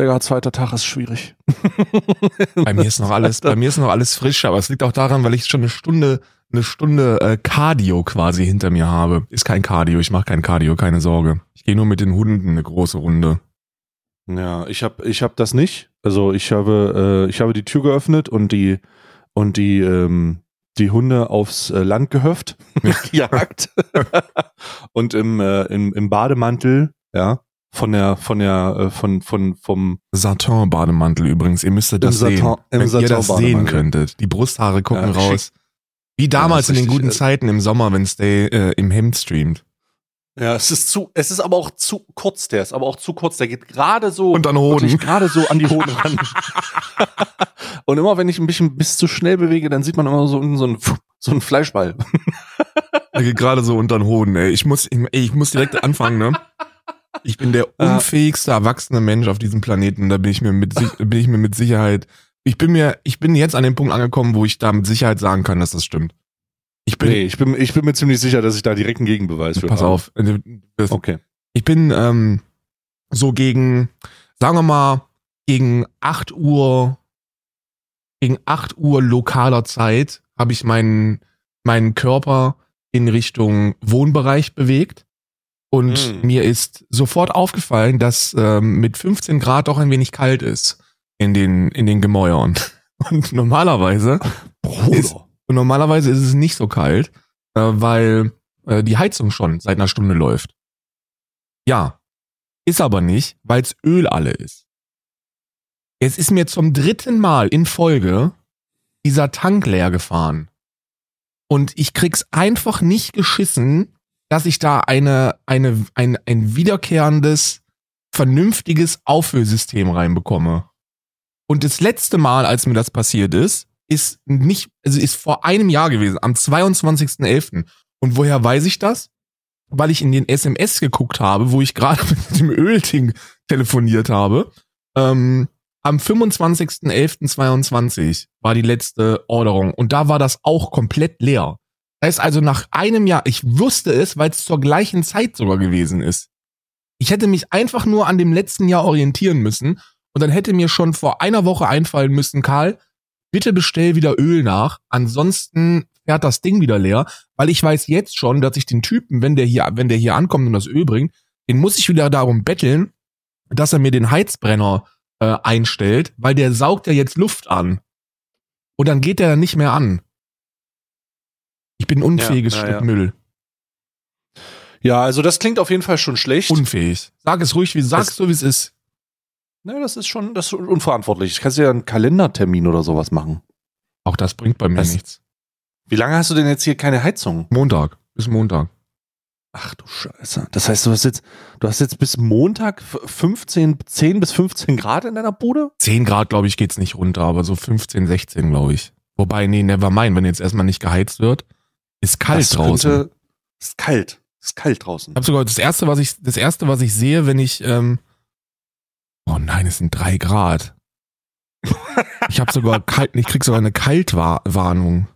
Der zweiter Tag ist schwierig. bei mir ist noch alles, bei mir ist noch alles frisch, aber es liegt auch daran, weil ich schon eine Stunde, eine Stunde äh, Cardio quasi hinter mir habe. Ist kein Cardio, ich mache kein Cardio, keine Sorge. Ich gehe nur mit den Hunden eine große Runde. Ja, ich habe ich hab das nicht. Also ich habe äh, ich habe die Tür geöffnet und die und die ähm, die Hunde aufs äh, Land gehöft, gejagt und im, äh, im im Bademantel, ja, von der von der äh, von von vom Satin Bademantel übrigens. Ihr müsstet das Satin, sehen, wenn Satin ihr das sehen könntet. Die Brusthaare gucken ja, raus. Wie damals ja, in den guten äh, Zeiten im Sommer, wenn Stay äh, im Hemd streamt. Ja, es ist zu, es ist aber auch zu kurz, der ist aber auch zu kurz, der geht gerade so und an Hoden. gerade so an die Hoden ran. und immer wenn ich ein bisschen bis zu schnell bewege, dann sieht man immer so, so einen so einen Fleischball. der geht gerade so unter den Hoden, ey. Ich muss, ich, ich muss direkt anfangen, ne? Ich bin der unfähigste erwachsene Mensch auf diesem Planeten. Da bin ich mir mit, bin ich mir mit Sicherheit. Ich bin mir, ich bin jetzt an dem Punkt angekommen, wo ich da mit Sicherheit sagen kann, dass das stimmt. Ich bin, nee, ich bin, ich bin mir ziemlich sicher, dass ich da direkt einen Gegenbeweis für Pass habe. auf. Okay. Ich bin ähm, so gegen, sagen wir mal, gegen 8 Uhr, gegen 8 Uhr lokaler Zeit habe ich meinen, meinen Körper in Richtung Wohnbereich bewegt. Und mm. mir ist sofort aufgefallen, dass ähm, mit 15 Grad doch ein wenig kalt ist in den, in den Gemäuern. Und normalerweise ist, und normalerweise ist es nicht so kalt, äh, weil äh, die Heizung schon seit einer Stunde läuft. Ja, ist aber nicht, weil es Öl alle ist. Es ist mir zum dritten Mal in Folge dieser Tank leer gefahren. Und ich krieg's einfach nicht geschissen, dass ich da eine, eine, ein, ein wiederkehrendes, vernünftiges Auffüllsystem reinbekomme. Und das letzte Mal, als mir das passiert ist, ist nicht, also ist vor einem Jahr gewesen, am 22.11. Und woher weiß ich das? Weil ich in den SMS geguckt habe, wo ich gerade mit dem Ölding telefoniert habe. Ähm, am 25.11.22 war die letzte Orderung und da war das auch komplett leer. Das heißt also nach einem Jahr, ich wusste es, weil es zur gleichen Zeit sogar gewesen ist. Ich hätte mich einfach nur an dem letzten Jahr orientieren müssen und dann hätte mir schon vor einer Woche einfallen müssen, Karl, bitte bestell wieder Öl nach, ansonsten fährt das Ding wieder leer, weil ich weiß jetzt schon, dass ich den Typen, wenn der hier, wenn der hier ankommt und das Öl bringt, den muss ich wieder darum betteln, dass er mir den Heizbrenner äh, einstellt, weil der saugt ja jetzt Luft an. Und dann geht der nicht mehr an. Ich bin unfähiges ja, Stück ja. Müll. Ja, also das klingt auf jeden Fall schon schlecht. Unfähig. Sag es ruhig, wie sagst du, wie es ist. Ne, das ist schon das ist unverantwortlich. Ich kann ja einen Kalendertermin oder sowas machen. Auch das bringt bei mir das, nichts. Wie lange hast du denn jetzt hier keine Heizung? Montag. Bis Montag. Ach du Scheiße. Das heißt, du hast jetzt, du hast jetzt bis Montag 15, 10 bis 15 Grad in deiner Bude? 10 Grad, glaube ich, geht's nicht runter, aber so 15, 16, glaube ich. Wobei, nee, never mind, wenn jetzt erstmal nicht geheizt wird, ist kalt das draußen. Könnte, ist kalt. Ist kalt draußen. Ich habe sogar das erste, was ich, das erste, was ich sehe, wenn ich ähm, Oh nein, es sind drei Grad. Ich habe sogar kalt, ich krieg sogar eine Kaltwarnung.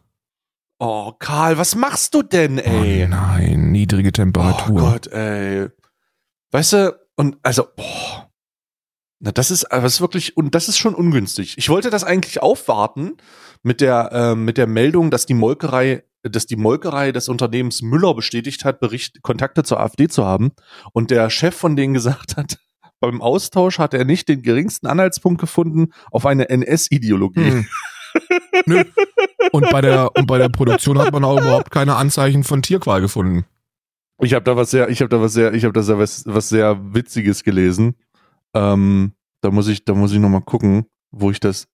Oh, Karl, was machst du denn, ey? Oh nein, niedrige Temperatur. Oh Gott, ey. Weißt du, und also, boah. Na, das ist, das ist wirklich, und das ist schon ungünstig. Ich wollte das eigentlich aufwarten mit der, äh, mit der Meldung, dass die Molkerei, dass die Molkerei des Unternehmens Müller bestätigt hat, Bericht, Kontakte zur AfD zu haben. Und der Chef von denen gesagt hat, beim Austausch hat er nicht den geringsten Anhaltspunkt gefunden auf eine NS-Ideologie. Hm. Nö. Und bei der und bei der Produktion hat man auch überhaupt keine Anzeichen von Tierqual gefunden. Ich habe da was sehr, ich habe da was sehr, ich habe da sehr was, was sehr witziges gelesen. Ähm, da muss ich, da muss ich noch mal gucken, wo ich das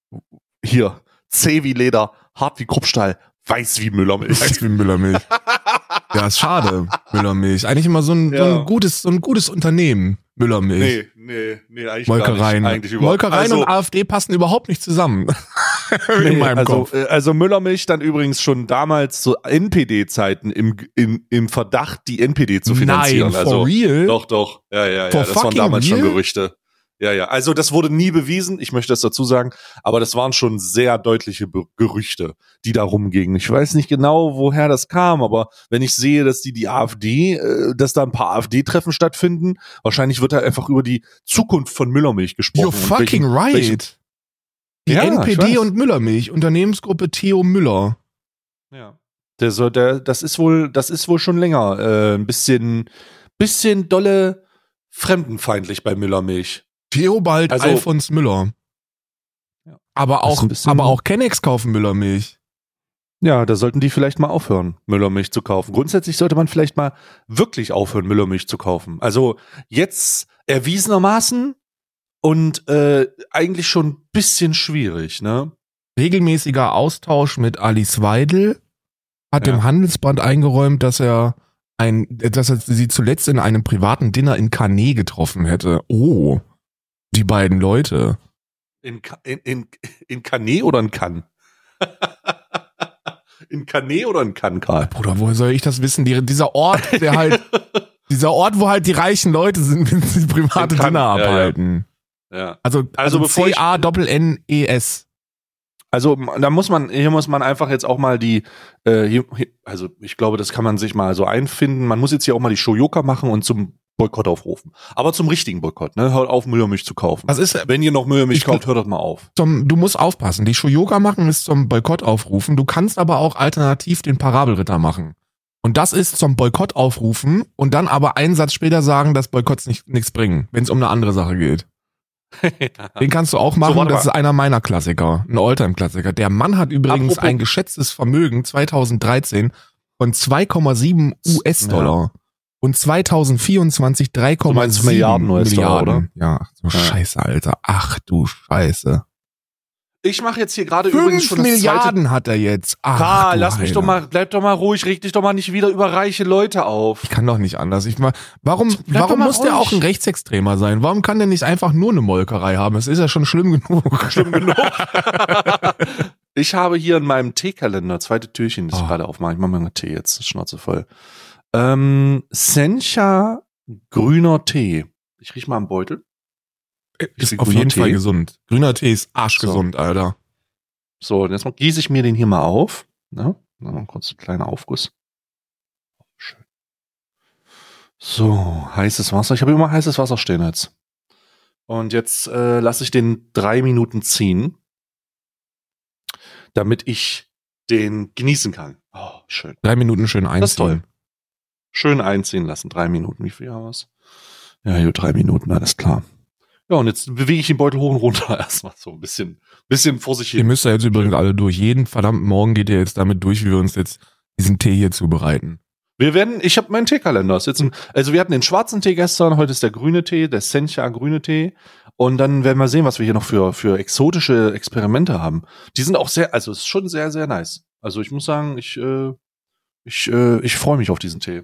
hier zäh wie Leder, hart wie Kruppstahl, weiß wie Müllermilch. Weiß wie Müllermilch. ja, ist schade, Müllermilch. Eigentlich immer so ein, ja. so ein gutes, so ein gutes Unternehmen. Müllermilch. Nee, nee, nee, eigentlich Molkereien. Gar nicht, eigentlich Molkereien also, und AfD passen überhaupt nicht zusammen. In meinem also, Kopf. Äh, also Müllermilch dann übrigens schon damals zu NPD-Zeiten im, im, im Verdacht, die NPD zu finanzieren. Nein, for also, real? Doch, doch. Ja, ja, ja. For das waren damals real? schon Gerüchte. Ja, ja. Also das wurde nie bewiesen, ich möchte das dazu sagen, aber das waren schon sehr deutliche Be Gerüchte, die da rumgingen. Ich weiß nicht genau, woher das kam, aber wenn ich sehe, dass die die AfD, äh, dass da ein paar AfD-Treffen stattfinden, wahrscheinlich wird da einfach über die Zukunft von Müllermilch gesprochen. You're fucking welchen, right. Welchen, die ja, NPD und Müllermilch, Unternehmensgruppe Theo Müller. Ja. Der, so, der, das ist wohl, das ist wohl schon länger äh, ein bisschen, bisschen dolle fremdenfeindlich bei Müllermilch. Theobald also, Alfons Müller. Aber auch, aber auch Kennex kaufen Müllermilch. Ja, da sollten die vielleicht mal aufhören, Müllermilch zu kaufen. Grundsätzlich sollte man vielleicht mal wirklich aufhören, Müllermilch zu kaufen. Also jetzt erwiesenermaßen und äh, eigentlich schon ein bisschen schwierig, ne? Regelmäßiger Austausch mit Alice Weidel hat ja. dem Handelsband eingeräumt, dass er ein, dass er sie zuletzt in einem privaten Dinner in Cannes getroffen hätte. Oh die beiden Leute. In, in, in, in Cannes oder in Cannes? in Cannes oder in Cannes, Karl? Bruder, woher soll ich das wissen? Die, dieser Ort, der halt, dieser Ort, wo halt die reichen Leute sind, wenn sie private Dinner abhalten. Ja, ja. Also, also, also C-A-N-N-E-S. Also da muss man, hier muss man einfach jetzt auch mal die, äh, hier, also ich glaube, das kann man sich mal so einfinden. Man muss jetzt hier auch mal die Shoyoka machen und zum Boykott aufrufen. Aber zum richtigen Boykott, ne? Hört auf, Müllermilch zu kaufen. Was ist, Wenn ihr noch Müllermilch kauft, hört doch mal auf. Zum, du musst aufpassen. Die Shoyoga machen ist zum Boykott aufrufen. Du kannst aber auch alternativ den Parabelritter machen. Und das ist zum Boykott aufrufen und dann aber einen Satz später sagen, dass Boykotts nichts bringen, wenn es um eine andere Sache geht. Den kannst du auch machen, so, das ist einer meiner Klassiker, ein Alltime-Klassiker. Der Mann hat übrigens Apropos. ein geschätztes Vermögen 2013 von 2,7 US-Dollar. Ja und 2024 3,7 Milliarden US-Dollar, oder? Ja, so ja. Scheiße, Alter. Ach du Scheiße. Ich mache jetzt hier gerade übrigens schon das Milliarden zweite. hat er jetzt. Ach, Karl, lass mich doch mal, bleib doch mal ruhig, reg dich doch mal nicht wieder über reiche Leute auf. Ich kann doch nicht anders. Ich mal, warum, warum muss ruhig. der auch ein Rechtsextremer sein? Warum kann der nicht einfach nur eine Molkerei haben? Es ist ja schon schlimm genug. Schlimm genug. ich habe hier in meinem Teekalender zweite Türchen, das oh. ich gerade aufmache. Ich mache mir mal Tee jetzt, Schnauze voll. Ähm, Sencha grüner Tee. Ich riech mal am Beutel. Äh, ist auf jeden Tee. Fall gesund. Grüner Tee ist arschgesund, so. Alter. So, und jetzt gieße ich mir den hier mal auf. Ne? Mal kurz ein kleiner Aufguss. Schön. So, heißes Wasser. Ich habe immer heißes Wasser stehen jetzt. Und jetzt äh, lasse ich den drei Minuten ziehen, damit ich den genießen kann. Oh, schön. Drei Minuten schön einziehen. Das ist toll. Schön einziehen lassen. Drei Minuten. Wie viel haben wir's? Ja, gut, drei Minuten, alles klar. Ja, und jetzt bewege ich den Beutel hoch und runter erstmal so ein bisschen, bisschen vor sich hin. Ihr müsst ja jetzt übrigens alle durch. Jeden verdammten Morgen geht ihr jetzt damit durch, wie wir uns jetzt diesen Tee hier zubereiten. Wir werden, ich habe meinen Teekalender. also wir hatten den schwarzen Tee gestern, heute ist der grüne Tee, der Sencha grüne Tee. Und dann werden wir sehen, was wir hier noch für, für exotische Experimente haben. Die sind auch sehr, also es ist schon sehr, sehr nice. Also ich muss sagen, ich, äh, ich, äh, ich freue mich auf diesen Tee.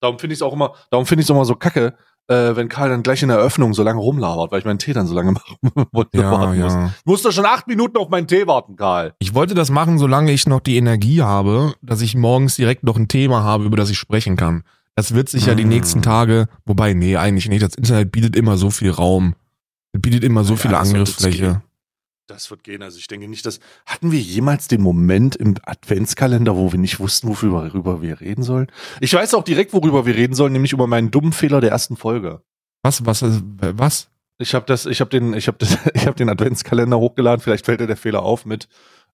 Darum finde ich es auch immer, darum finde ich es immer so kacke, äh, wenn Karl dann gleich in der Eröffnung so lange rumlabert, weil ich meinen Tee dann so lange machen ja, ja. muss. Ich musste schon acht Minuten auf meinen Tee warten, Karl. Ich wollte das machen, solange ich noch die Energie habe, dass ich morgens direkt noch ein Thema habe, über das ich sprechen kann. Das wird sich ja die nächsten mm. Tage, wobei, nee, eigentlich nicht. Das Internet bietet immer so viel Raum. Es bietet immer so ja, viele Angriffsfläche. Das wird gehen. Also ich denke nicht, dass hatten wir jemals den Moment im Adventskalender, wo wir nicht wussten, worüber wir reden sollen. Ich weiß auch direkt, worüber wir reden sollen, nämlich über meinen dummen Fehler der ersten Folge. Was? Was? Was? Ich habe das, ich habe den, ich habe ich habe den Adventskalender hochgeladen. Vielleicht fällt dir der Fehler auf mit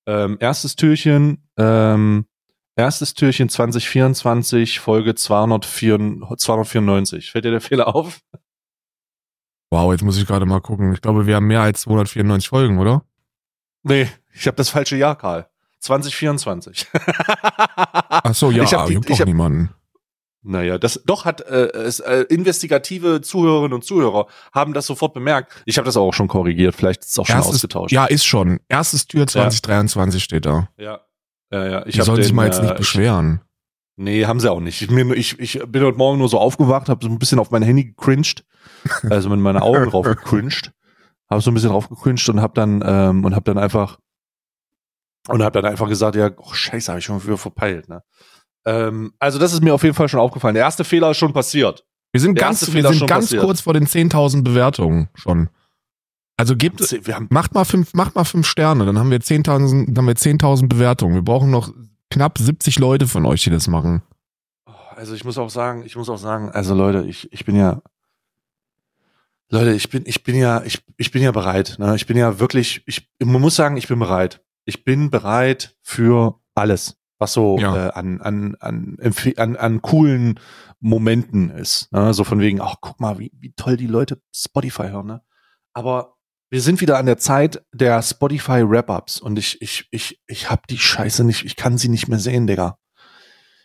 ähm, erstes Türchen, ähm, erstes Türchen 2024 Folge 204, 294. Fällt dir der Fehler auf? Wow, jetzt muss ich gerade mal gucken. Ich glaube, wir haben mehr als 294 Folgen, oder? Nee, ich habe das falsche Jahr, Karl. 2024. Ach so, ja, ich hab die, ich hab, niemanden. Naja, das doch hat äh, es, äh, investigative Zuhörerinnen und Zuhörer haben das sofort bemerkt. Ich habe das auch schon korrigiert, vielleicht ist es auch schon Erstes, ausgetauscht. Ja, ist schon. Erstes Tür 2023 ja. steht da. Ja. Ja, ja. Ich Die sollen sich mal jetzt nicht äh, beschweren. Nee, haben sie auch nicht. Ich, ich, ich bin heute Morgen nur so aufgewacht, habe so ein bisschen auf mein Handy gecringed also mit meinen Augen drauf gecringed, habe so ein bisschen drauf gecringed und habe dann ähm, und habe dann einfach und habe dann einfach gesagt, ja, oh, Scheiße, habe ich schon wieder verpeilt. Ne? Ähm, also das ist mir auf jeden Fall schon aufgefallen. Der erste Fehler ist schon passiert. Wir sind Der ganz, wir sind ganz kurz vor den 10.000 Bewertungen schon. Also gebt, wir haben, macht mal fünf, macht mal fünf Sterne, dann haben wir 10.000, dann haben wir 10.000 Bewertungen. Wir brauchen noch knapp 70 Leute von euch, die das machen. Also ich muss auch sagen, ich muss auch sagen, also Leute, ich, ich bin ja, Leute, ich bin, ich bin ja, ich, ich bin ja bereit. Ne? Ich bin ja wirklich, ich, man muss sagen, ich bin bereit. Ich bin bereit für alles, was so ja. äh, an, an, an, an, an coolen Momenten ist. Ne? So von wegen, ach, guck mal, wie, wie toll die Leute Spotify hören. Ne? Aber wir sind wieder an der Zeit der Spotify Wrap-Ups und ich, ich, ich, ich hab die Scheiße nicht, ich kann sie nicht mehr sehen, Digga.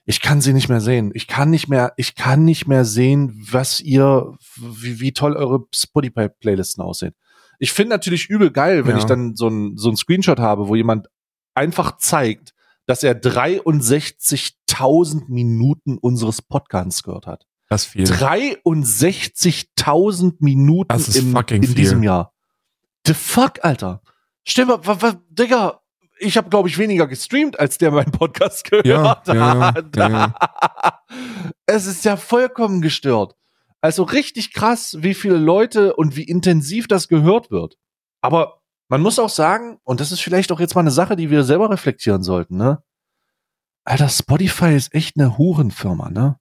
Ich kann sie nicht mehr sehen. Ich kann nicht mehr, ich kann nicht mehr sehen, was ihr, wie, wie toll eure Spotify-Playlisten aussehen. Ich finde natürlich übel geil, wenn ja. ich dann so ein, so ein Screenshot habe, wo jemand einfach zeigt, dass er 63.000 Minuten unseres Podcasts gehört hat. Das viel. 63.000 Minuten das ist im, fucking in viel. diesem Jahr. The fuck, Alter. Was, was, Digga, ich habe, glaube ich, weniger gestreamt, als der meinen Podcast gehört ja, hat. Ja, ja. es ist ja vollkommen gestört. Also richtig krass, wie viele Leute und wie intensiv das gehört wird. Aber man muss auch sagen, und das ist vielleicht auch jetzt mal eine Sache, die wir selber reflektieren sollten, ne? Alter, Spotify ist echt eine Hurenfirma, ne?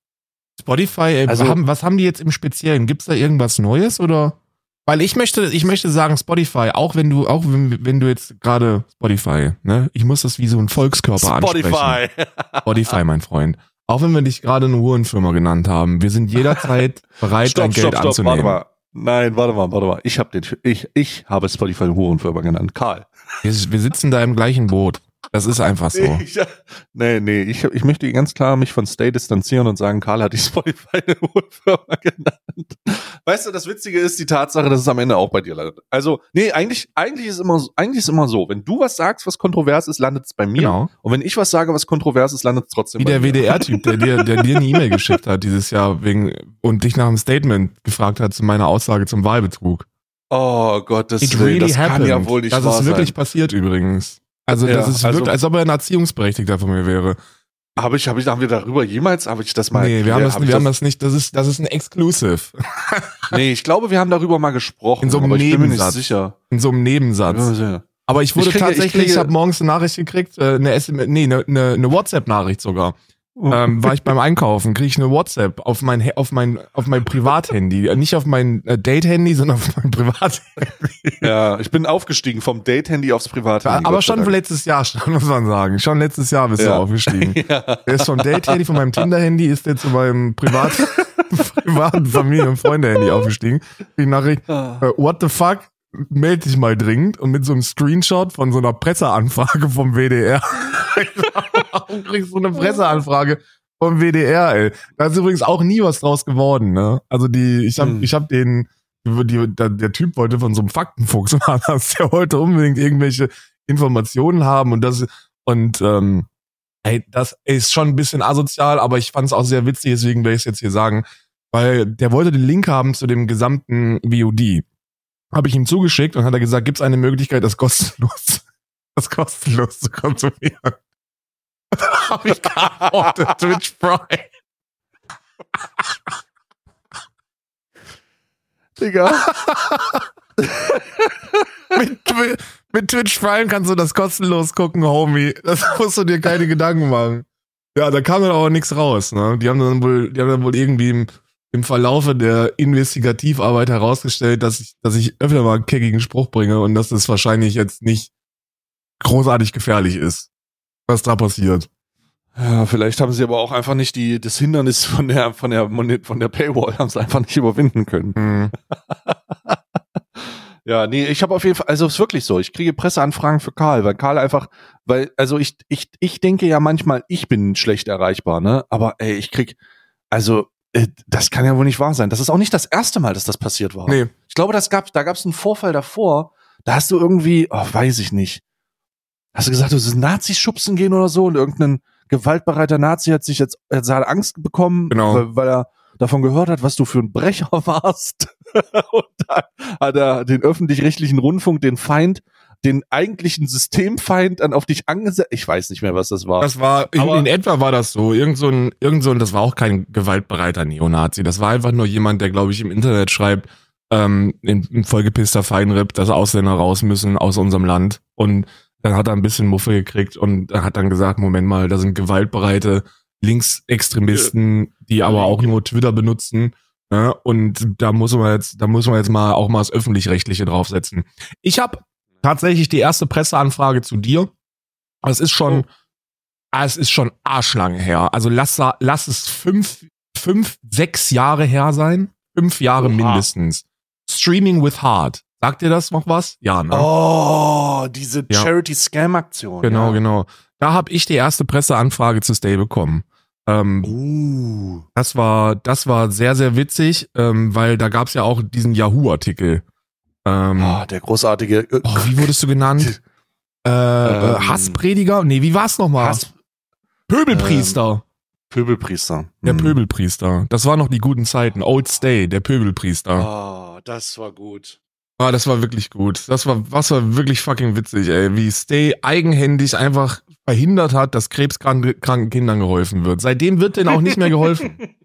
Spotify, ey, also, haben, was haben die jetzt im Speziellen? Gibt's da irgendwas Neues oder? Weil ich möchte, ich möchte sagen, Spotify, auch wenn du, auch wenn, wenn du jetzt gerade Spotify, ne, ich muss das wie so ein Volkskörper Spotify. ansprechen. Spotify, mein Freund. Auch wenn wir dich gerade eine Hurenfirma genannt haben, wir sind jederzeit bereit, stopp, dein Geld stopp, anzunehmen. Warte mal. Nein, warte mal, warte mal. Ich habe den, ich, ich habe Spotify eine Hurenfirma genannt. Karl. Wir, wir sitzen da im gleichen Boot. Das ist einfach so. Ich, nee, nee, ich, ich möchte ganz klar mich von Stay distanzieren und sagen, Karl hat die Spotify eine genannt. Weißt du, das Witzige ist die Tatsache, dass es am Ende auch bei dir landet. Also, nee, eigentlich, eigentlich ist immer, eigentlich ist immer so, wenn du was sagst, was kontrovers ist, landet es bei mir. Genau. Und wenn ich was sage, was kontrovers ist, landet es trotzdem Wie bei der mir. WDR-Typ, der dir, der dir eine E-Mail geschickt hat dieses Jahr wegen und dich nach einem Statement gefragt hat zu meiner Aussage zum Wahlbetrug. Oh Gott, das, It really das kann ja wohl nicht Das ist wirklich sein. passiert übrigens. Also Ja, das ist also- wirklich, als ob er ein Erziehungsberechtigter von mir wäre. Habe ich, habe ich, haben wir darüber jemals, habe ich das mal? nee, wir haben das, hab ich wir haben das nicht, das ist, das ist ein Exclusive. Nee, ich glaube, wir haben darüber mal gesprochen. In so einem aber ich bin mir nicht Nebensatz. sicher. In so einem Nebensatz. Ja. Aber ich wurde Ich kriege- ich tatsächlich, ich, kriege- habe morgens eine Nachricht gekriegt, äh, eine SMS, nee, eine, eine, eine WhatsApp-Nachricht sogar. Ähm, war ich beim Einkaufen, kriege ich eine WhatsApp auf mein auf mein auf mein Privathandy, Äh, nicht auf mein äh, Date-Handy, sondern auf mein Privathandy. Ja, ich bin aufgestiegen vom Date-Handy aufs Privathandy. Aber Gott schon letztes Jahr, schon, muss man sagen. Schon letztes Jahr bist du Ja. aufgestiegen. Ja. Der ist vom Date-Handy, von meinem Tinder-Handy, ist der zu meinem Privat privaten Familien- und Freunde-Handy aufgestiegen. Die Nachricht, Ah. äh, what the fuck? Meld dich mal dringend und mit so einem Screenshot von so einer Presseanfrage vom WDR. Warum kriegst du eine Presseanfrage vom WDR, ey? Da ist übrigens auch nie was draus geworden, ne? Also die, ich hab, Hm. ich hab den, die, der, der Typ wollte von so einem Faktenfuchs war das, der wollte unbedingt irgendwelche Informationen haben und das, und, ähm, ey, das ist schon ein bisschen asozial, aber ich fand es auch sehr witzig, deswegen will ich es jetzt hier sagen, weil der wollte den Link haben zu dem gesamten VOD. Habe ich ihm zugeschickt und hat er gesagt, gibt es eine Möglichkeit, das kostenlos, das kostenlos zu konsumieren? Habe ich geantwortet, Twitch Prime. Digga. Mit, mit Twitch Prime kannst du das kostenlos gucken, Homie. Das musst du dir keine Gedanken machen. Ja, da kam dann aber nichts raus. Ne? Die haben dann wohl, die haben dann wohl irgendwie im, im Verlaufe der Investigativarbeit herausgestellt, dass ich, dass ich öfter mal einen keckigen Spruch bringe und dass das wahrscheinlich jetzt nicht großartig gefährlich ist, was da passiert. Ja, vielleicht haben sie aber auch einfach nicht die, das Hindernis von der, von der, von der Paywall haben sie einfach nicht überwinden können. Hm. Ja, nee, ich habe auf jeden Fall, also es ist wirklich so, ich kriege Presseanfragen für Karl, weil Karl einfach, weil, also ich, ich, ich denke ja manchmal, ich bin schlecht erreichbar, ne? Aber ey, ich krieg, also, äh, das kann ja wohl nicht wahr sein. Das ist auch nicht das erste Mal, dass das passiert war. Nee. Ich glaube, das gab, da gab es einen Vorfall davor, da hast du irgendwie, oh, weiß ich nicht. Hast du gesagt, du sollst Nazis schubsen gehen oder so und irgendein gewaltbereiter Nazi hat sich jetzt, jetzt hat Angst bekommen, Genau. weil, weil er davon gehört hat, was du für ein Brecher warst. und dann hat er den öffentlich-rechtlichen Rundfunk, den Feind, den eigentlichen Systemfeind dann auf dich angesetzt. Ich weiß nicht mehr, was das war. Das war, in, in etwa war das so. Irgend so ein, irgend so ein, das war auch kein gewaltbereiter Neonazi. Das war einfach nur jemand, der, glaube ich, im Internet schreibt, ähm, ein vollgepisster Feinripp, dass Ausländer raus müssen aus unserem Land. Und dann hat er ein bisschen Muffe gekriegt und er hat dann gesagt, Moment mal, da sind gewaltbereite Linksextremisten, die aber auch nur Twitter benutzen. Ja, und da muss man jetzt, da muss man jetzt mal auch mal das Öffentlich-Rechtliche draufsetzen. Ich habe tatsächlich die erste Presseanfrage zu dir. Es ist schon, oh. es ist schon arschlange her. Also lass, lass es fünf, fünf, sechs Jahre her sein. Fünf Jahre Oha. mindestens. Streaming with Heart. Sagt dir das noch was? Ja, ne? Oh, diese ja. Charity-Scam-Aktion. Genau, ja. genau. Da habe ich die erste Presseanfrage zu Stay bekommen. Ähm, uh. Das war, das war sehr, sehr witzig, ähm, weil da gab's ja auch diesen Yahoo-Artikel. Ähm, oh, der großartige. Äh, oh, wie wurdest du genannt? äh, äh ähm, Hassprediger? Nee, wie war's nochmal? Hass Pöbelpriester. Ähm, Pöbelpriester. Der hm. Pöbelpriester. Das waren noch die guten Zeiten. Old Stay, der Pöbelpriester. Oh, das war gut. Ah, das war wirklich gut. Das war, was war wirklich fucking witzig, ey. Wie Stay eigenhändig einfach verhindert hat, dass krebskranken Kindern geholfen wird. Seitdem wird denen auch nicht mehr geholfen.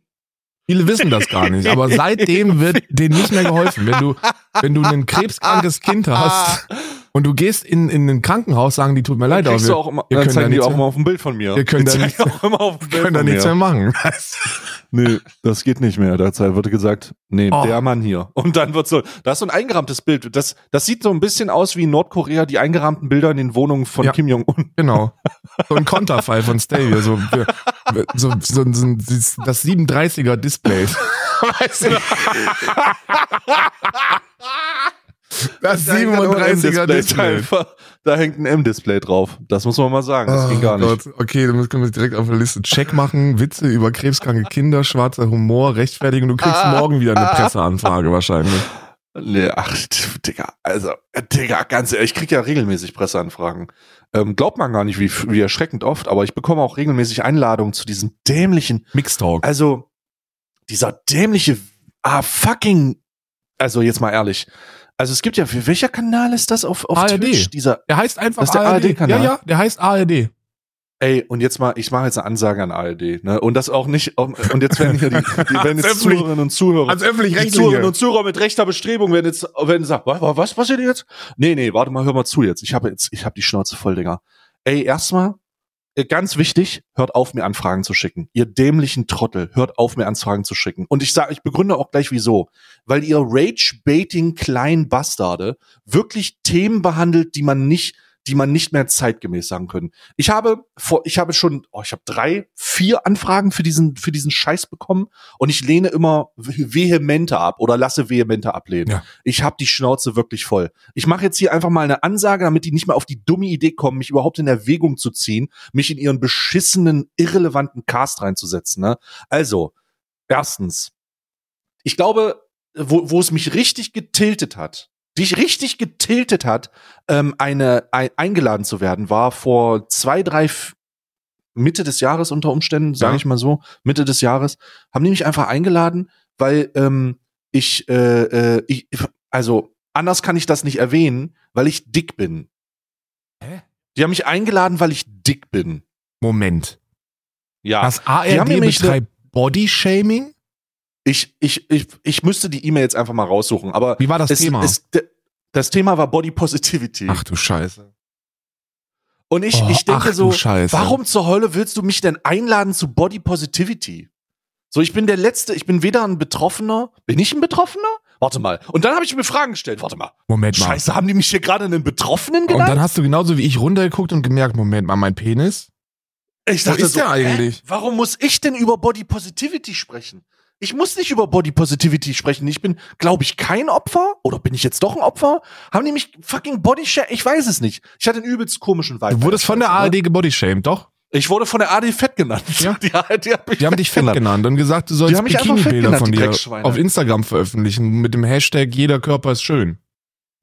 Viele wissen das gar nicht, aber seitdem wird denen nicht mehr geholfen. Wenn du, wenn du ein krebskrankes Kind hast und du gehst in, in ein Krankenhaus, sagen die, tut mir leid, aber wir, auch immer, wir können da nichts auch mal auf dem Bild von mir. Wir können da nichts, auch immer auf dem Bild können da nichts mehr machen. nee, das geht nicht mehr. Derzeit wird gesagt, nee, oh. der Mann hier. Und dann wird so, da ist so ein eingerahmtes Bild. Das, das sieht so ein bisschen aus wie in Nordkorea, die eingerahmten Bilder in den Wohnungen von ja, Kim Jong-un. Genau. So ein Konterfei von Stavia, so, so, so, so, das 37er Display. weißt du? Das 37er Display. Da hängt ein M-Display drauf. Das muss man mal sagen. Das oh ging gar nicht. Gott. Okay, dann können wir direkt auf der Liste Check machen. Witze über krebskranke Kinder, schwarzer Humor, rechtfertigen. Du kriegst ah, morgen wieder eine Presseanfrage wahrscheinlich. Nee, ach, Digga, also, Digga, ganz ehrlich, ich krieg ja regelmäßig Presseanfragen. Ähm, glaubt man gar nicht, wie, wie erschreckend oft, aber ich bekomme auch regelmäßig Einladungen zu diesem dämlichen Mixtalk. Also, dieser dämliche, ah, fucking, also jetzt mal ehrlich, also es gibt ja, welcher Kanal ist das auf, auf ARD. Twitch? Dieser, der heißt einfach das der ARD-Kanal. Ja, ja, der heißt ARD. Ey, und jetzt mal, ich mache jetzt eine Ansage an ARD, ne? Und das auch nicht, und jetzt werden hier die, die werden jetzt Zuhörerinnen und Zuhörer, als öffentlich die Zuhörerinnen und Zuhörer mit rechter Bestrebung werden jetzt, werden sagen, was, was, was passiert jetzt? Nee, nee, warte mal, hör mal zu jetzt. Ich habe jetzt, ich habe die Schnauze voll, Digga. Ey, erstmal, ganz wichtig, hört auf, mir Anfragen zu schicken. Ihr dämlichen Trottel, hört auf, mir Anfragen zu schicken. Und ich sage, ich begründe auch gleich wieso. Weil ihr Rage-Baiting kleinen Bastarde wirklich Themen behandelt, die man nicht die man nicht mehr zeitgemäß sagen können. Ich habe vor, ich habe schon, oh, ich habe drei, vier Anfragen für diesen, für diesen Scheiß bekommen und ich lehne immer vehementer ab oder lasse vehementer ablehnen. Ja. Ich habe die Schnauze wirklich voll. Ich mache jetzt hier einfach mal eine Ansage, damit die nicht mehr auf die dumme Idee kommen, mich überhaupt in Erwägung zu ziehen, mich in ihren beschissenen, irrelevanten Cast reinzusetzen. Ne? Also, erstens, ich glaube, wo, wo es mich richtig getiltet hat, dich richtig getiltet hat, ähm, eine ein, eingeladen zu werden, war vor zwei, drei Mitte des Jahres unter Umständen, sage ja. ich mal so, Mitte des Jahres, haben die mich einfach eingeladen, weil ähm, ich, äh, äh, ich, also anders kann ich das nicht erwähnen, weil ich dick bin. Hä? Die haben mich eingeladen, weil ich dick bin. Moment. Ja. Das ARD betreibt Bodyshaming? Ich, ich, ich, ich müsste die E-Mail jetzt einfach mal raussuchen, aber. Wie war das es, Thema? Es, das Thema war Body Positivity. Ach du Scheiße. Und ich, oh, ich denke so, warum zur Hölle willst du mich denn einladen zu Body Positivity? So, ich bin der Letzte, ich bin weder ein Betroffener, bin ich ein Betroffener? Warte mal. Und dann habe ich mir Fragen gestellt. Warte mal. Moment mal. Scheiße, haben die mich hier gerade einen Betroffenen genannt? Und dann hast du genauso wie ich runtergeguckt und gemerkt, Moment mal, mein Penis? Ich dachte Wo ist so, der eigentlich? Hä? Warum muss ich denn über Body Positivity sprechen? Ich muss nicht über Body Positivity sprechen. Ich bin, glaube ich, kein Opfer. Oder bin ich jetzt doch ein Opfer? Haben die mich fucking Bodyshamed? Ich weiß es nicht. Ich hatte einen übelst komischen Vibe. Du wurdest von der ARD ne? gebodyshamed, doch? Ich wurde von der ARD fett genannt. Ja. Die, ARD hat mich die haben dich fett genannt. und gesagt, du sollst Bikini-Bilder von dir auf Instagram veröffentlichen mit dem Hashtag jeder Körper ist schön.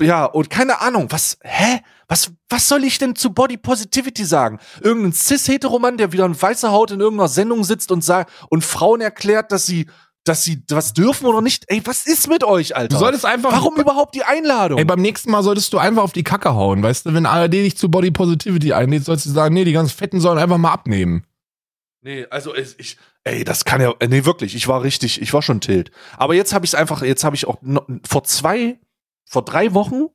Ja, und keine Ahnung, was, hä? Was, was soll ich denn zu Body Positivity sagen? Irgendein Cis-Heteromann, der wieder in weißer Haut in irgendeiner Sendung sitzt und sagt, und Frauen erklärt, dass sie dass sie was dürfen oder nicht. Ey, was ist mit euch, Alter? Du solltest einfach. Warum überhaupt die Einladung? Ey, beim nächsten Mal solltest du einfach auf die Kacke hauen, weißt du? Wenn ARD dich zu Body Positivity einlädt, sollst du sagen, nee, die ganz Fetten sollen einfach mal abnehmen. Nee, also ich, ey, das kann ja, nee, wirklich, ich war richtig, ich war schon tilt. Aber jetzt habe ich es einfach, jetzt habe ich auch noch, vor zwei, vor drei Wochen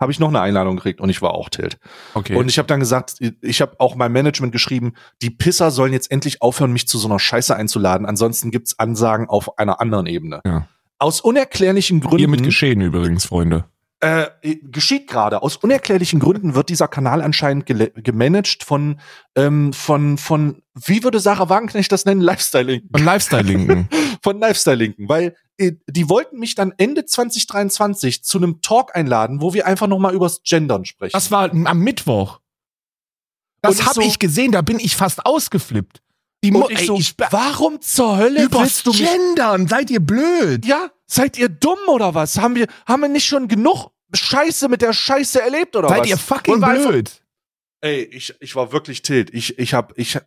habe ich noch eine Einladung gekriegt und ich war auch tilt. Okay. Und ich habe dann gesagt, ich habe auch mein Management geschrieben, die Pisser sollen jetzt endlich aufhören, mich zu so einer Scheiße einzuladen. Ansonsten gibt's Ansagen auf einer anderen Ebene. Ja. Aus unerklärlichen Gründen. Hiermit geschehen übrigens, Freunde. Äh, geschieht gerade. Aus unerklärlichen Gründen wird dieser Kanal anscheinend gemanagt von, ähm, von, von, wie würde Sarah Wagenknecht das nennen? Lifestyle-Linken. Von Lifestyle-Linken. von Lifestyle-Linken, weil äh, die wollten mich dann Ende 2023 zu einem Talk einladen, wo wir einfach noch mal übers Gendern sprechen. Das war am Mittwoch. Das habe so, ich gesehen, da bin ich fast ausgeflippt. Die Mo ich so, ich, warum zur Hölle willst du gendern? Seid ihr blöd? Ja, seid ihr dumm oder was? Haben wir haben wir nicht schon genug Scheiße mit der Scheiße erlebt oder seid was? Seid ihr fucking blöd? Einfach, ey, ich ich war wirklich tilt. Ich ich habe ich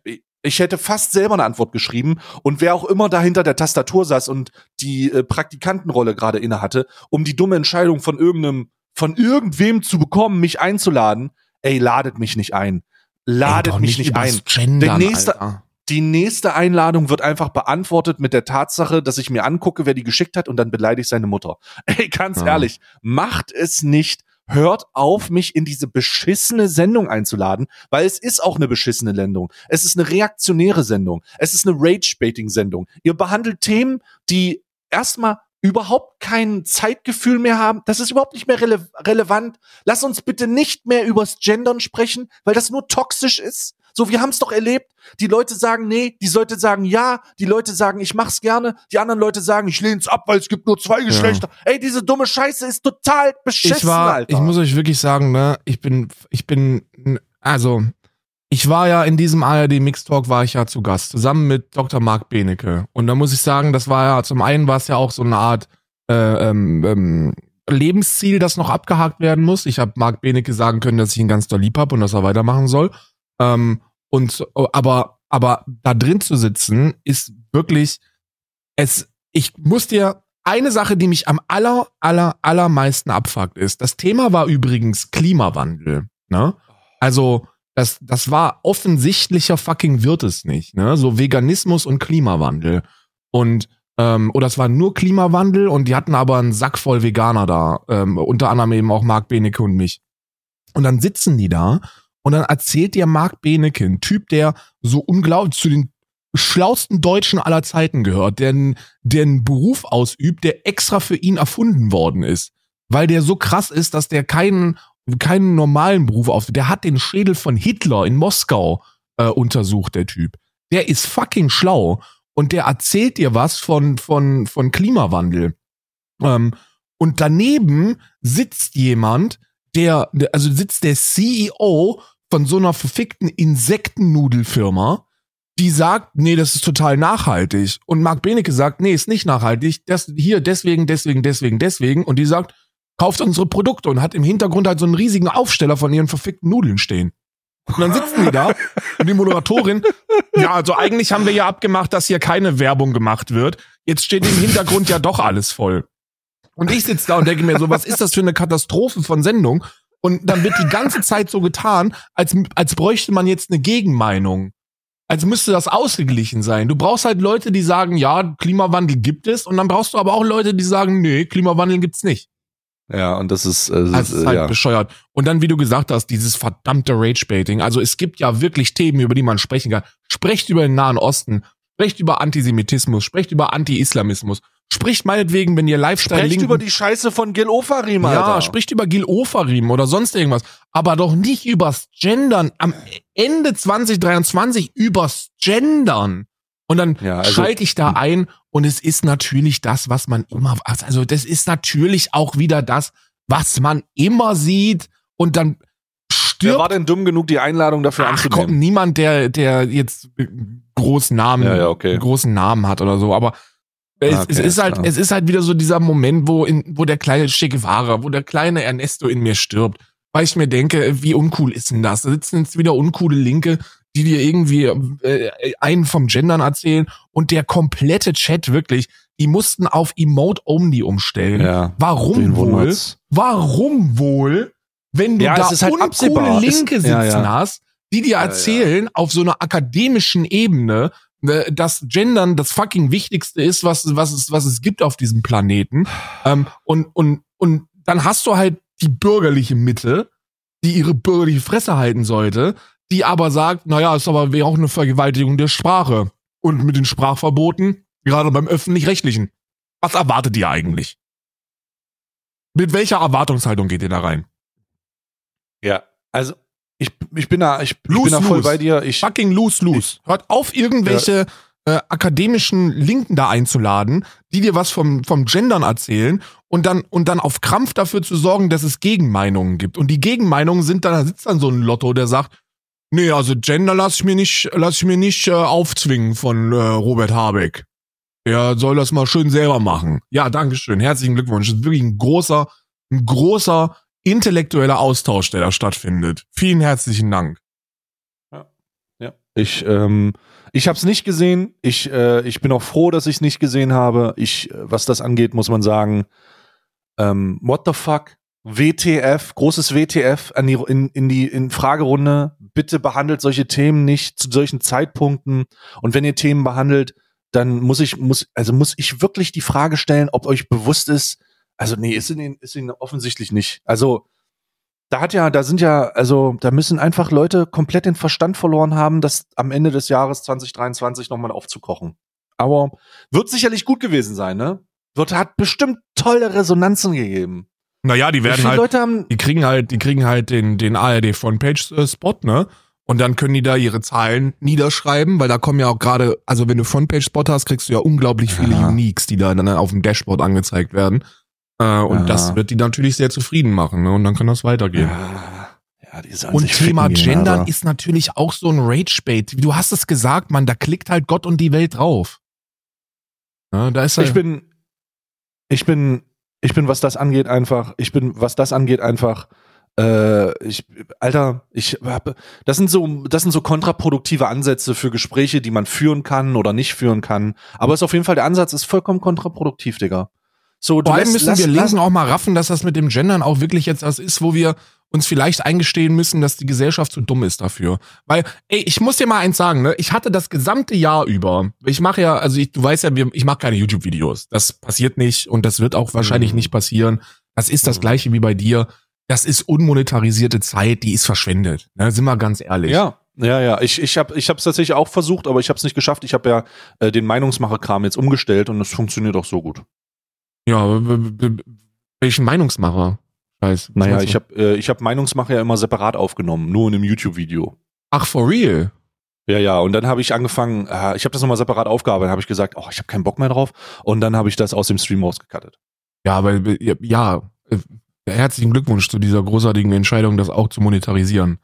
ich hätte fast selber eine Antwort geschrieben und wer auch immer da hinter der Tastatur saß und die äh, Praktikantenrolle gerade inne hatte, um die dumme Entscheidung von irgendeinem von irgendwem zu bekommen, mich einzuladen, ey, ladet mich nicht ein. Ladet mich nicht, nicht ein. Gendern, der nächste Alter. Die nächste Einladung wird einfach beantwortet mit der Tatsache, dass ich mir angucke, wer die geschickt hat und dann beleidige ich seine Mutter. Ey, ganz ja. ehrlich, macht es nicht. Hört auf, mich in diese beschissene Sendung einzuladen, weil es ist auch eine beschissene Sendung. Es ist eine reaktionäre Sendung. Es ist eine Rage-Baiting-Sendung. Ihr behandelt Themen, die erstmal überhaupt kein Zeitgefühl mehr haben. Das ist überhaupt nicht mehr rele relevant. Lass uns bitte nicht mehr übers Gendern sprechen, weil das nur toxisch ist. So, wir haben es doch erlebt. Die Leute sagen nee, die Leute sagen ja, die Leute sagen, ich mach's gerne, die anderen Leute sagen, ich lehne es ab, weil es gibt nur zwei Geschlechter. Ja. Ey, diese dumme Scheiße ist total beschissen, ich war, Alter. Ich muss euch wirklich sagen, ne, ich bin, ich bin, also, ich war ja in diesem ARD Mix Talk war ich ja zu Gast, zusammen mit Dr. Marc Benecke. Und da muss ich sagen, das war ja, zum einen war es ja auch so eine Art, äh, ähm, ähm, Lebensziel, das noch abgehakt werden muss. Ich habe Marc Benecke sagen können, dass ich ihn ganz doll lieb habe und dass er weitermachen soll. Ähm, und aber aber da drin zu sitzen ist wirklich es. Ich muss dir eine Sache, die mich am aller aller allermeisten abfuckt, ist. Das Thema war übrigens Klimawandel. Ne? Also das das war offensichtlicher fucking wird es nicht. Ne? So Veganismus und Klimawandel und ähm, oder es war nur Klimawandel und die hatten aber einen Sack voll Veganer da, ähm, unter anderem eben auch Marc Benecke und mich. Und dann sitzen die da und dann erzählt dir Marc Benecke, ein Typ, der so unglaublich zu den schlausten Deutschen aller Zeiten gehört, der, der einen Beruf ausübt, der extra für ihn erfunden worden ist. Weil der so krass ist, dass der keinen, keinen normalen Beruf ausübt. Der hat den Schädel von Hitler in Moskau äh, untersucht, der Typ. Der ist fucking schlau und der erzählt dir was von, von, von Klimawandel. Ähm, und daneben sitzt jemand, der, also sitzt der CEO von so einer verfickten Insektennudelfirma, die sagt, nee, das ist total nachhaltig. Und Marc Benecke sagt, nee, ist nicht nachhaltig. Das hier deswegen, deswegen, deswegen, deswegen. Und die sagt, kauft unsere Produkte und hat im Hintergrund halt so einen riesigen Aufsteller von ihren verfickten Nudeln stehen. Und dann sitzen die da und die Moderatorin, ja, also eigentlich haben wir ja abgemacht, dass hier keine Werbung gemacht wird. Jetzt steht im Hintergrund ja doch alles voll. Und ich sitze da und denke mir so, was ist das für eine Katastrophe von Sendung? Und dann wird die ganze Zeit so getan, als, als bräuchte man jetzt eine Gegenmeinung. Als müsste das ausgeglichen sein. Du brauchst halt Leute, die sagen, ja, Klimawandel gibt es. Und dann brauchst du aber auch Leute, die sagen, nee, Klimawandel gibt's nicht. Ja, und das ist, äh, das also ist halt ja. bescheuert. Und dann, wie du gesagt hast, dieses verdammte Rage-Baiting. Also es gibt ja wirklich Themen, über die man sprechen kann. Sprecht über den Nahen Osten, sprecht über Antisemitismus, sprecht über Anti-Islamismus, Spricht meinetwegen, wenn ihr Lifestyle Spricht über die Scheiße von Gil Ofarim, Alter. Ja, spricht über Gil Ofarim oder sonst irgendwas. Aber doch nicht übers Gendern. Am Ende 2023 übers Gendern. Und dann ja, also, schalte ich da ein und es ist natürlich das, was man immer, also das ist natürlich auch wieder das, was man immer sieht und dann stirbt. Wer war denn dumm genug, die Einladung dafür Ach, anzunehmen? Komm, niemand, der, der jetzt großen Namen, ja, ja, okay. großen Namen hat oder so, aber es, okay, es, ist halt, klar. es ist halt wieder so dieser Moment, wo, in, wo der kleine Che Guevara, wo der kleine Ernesto in mir stirbt. Weil ich mir denke, wie uncool ist denn das? Da sitzen jetzt wieder uncoole Linke, die dir irgendwie äh, einen vom Gendern erzählen und der komplette Chat wirklich, die mussten auf Emote Only umstellen. Ja, Warum wohl? Warum wohl? Wenn du ja, da halt uncoole. Linke sitzen ja, hast, die dir erzählen auf so einer akademischen Ebene, äh, dass Gendern das fucking Wichtigste ist, was, was, es, was es gibt auf diesem Planeten. Ähm, und, und, und dann hast du halt die bürgerliche Mitte, die ihre bürgerliche Fresse halten sollte, die aber sagt, naja, ist aber auch eine Vergewaltigung der Sprache. Und mit den Sprachverboten, gerade beim öffentlich-rechtlichen. Was erwartet ihr eigentlich? Mit welcher Erwartungshaltung geht ihr da rein? Ja, also ich, ich bin da, ich, lose, ich bin da voll lose. bei dir. Ich, Fucking lose, lose. Hört auf, irgendwelche ja. äh, akademischen Linken da einzuladen, die dir was vom, vom Gendern erzählen und dann, und dann auf Krampf dafür zu sorgen, dass es Gegenmeinungen gibt. Und die Gegenmeinungen sind dann, da sitzt dann so ein Lotto, der sagt, nee, also Gender lass ich mir nicht, lass ich mir nicht äh, aufzwingen von äh, Robert Habeck. Er soll das mal schön selber machen. Ja, Dankeschön. Herzlichen Glückwunsch. Das ist wirklich ein großer, ein großer intellektueller Austausch, der da stattfindet. Vielen herzlichen Dank. Ja, ja. Ich, ähm, ich habe es nicht gesehen. Ich, äh, ich bin auch froh, dass ich es nicht gesehen habe. Ich, äh, was das angeht, muss man sagen, ähm, what the fuck? WTF, großes WTF an die, in, in die in Fragerunde. Bitte behandelt solche Themen nicht zu solchen Zeitpunkten. Und wenn ihr Themen behandelt, dann muss ich, muss, also muss ich wirklich die Frage stellen, ob euch bewusst ist, also nee, ist ihnen, ist ihnen offensichtlich nicht. Also da hat ja, da sind ja, also da müssen einfach Leute komplett den Verstand verloren haben, das am Ende des Jahres 2023 nochmal aufzukochen. Aber wird sicherlich gut gewesen sein, ne? Wird, hat bestimmt tolle Resonanzen gegeben. Naja, die werden halt, Leute haben die kriegen halt, die kriegen halt den, den ARD Frontpage-Spot, ne? Und dann können die da ihre Zahlen niederschreiben, weil da kommen ja auch gerade, also wenn du Frontpage-Spot hast, kriegst du ja unglaublich viele ja. Uniques, die da dann auf dem Dashboard angezeigt werden. Äh, und ja. das wird die natürlich sehr zufrieden machen, ne? Und dann kann das weitergehen. Ja. Ja, und Thema Gendern ist natürlich auch so ein Rage-Bait. Du hast es gesagt, man, da klickt halt Gott und die Welt drauf. Ja, da ist halt ich bin, ich bin, ich bin, was das angeht, einfach, ich bin, was das angeht, einfach, äh, ich, Alter, ich hab, das sind so, das sind so kontraproduktive Ansätze für Gespräche, die man führen kann oder nicht führen kann. Aber es ist auf jeden Fall der Ansatz ist vollkommen kontraproduktiv, Digga. So, Vor allem müssen wir Linken auch mal raffen, dass das mit dem Gendern auch wirklich jetzt was ist, wo wir uns vielleicht eingestehen müssen, dass die Gesellschaft zu dumm ist dafür. Weil, ey, ich muss dir mal eins sagen, ne? Ich hatte das gesamte Jahr über, ich mache ja, also ich, du weißt ja, ich mache keine YouTube-Videos. Das passiert nicht und das wird auch wahrscheinlich mhm. nicht passieren. Das ist das mhm. gleiche wie bei dir. Das ist unmonetarisierte Zeit, die ist verschwendet. Ne? Sind wir ganz ehrlich. Ja. Ja, ja, ich, ich habe ich hab's tatsächlich auch versucht, aber ich habe es nicht geschafft. Ich habe ja äh, den Meinungsmacher-Kram jetzt umgestellt und es funktioniert auch so gut. Ja, welchen Meinungsmacher? Scheiß. Naja, ich habe äh, ich hab Meinungsmacher ja immer separat aufgenommen, nur in einem YouTube-Video. Ach, for real? Ja, ja, und dann habe ich angefangen, äh, ich habe das nochmal separat aufgearbeitet, habe ich gesagt, oh, ich habe keinen Bock mehr drauf und dann habe ich das aus dem Stream rausgekattet. Ja, aber ja, äh, herzlichen Glückwunsch zu dieser großartigen Entscheidung, das auch zu monetarisieren.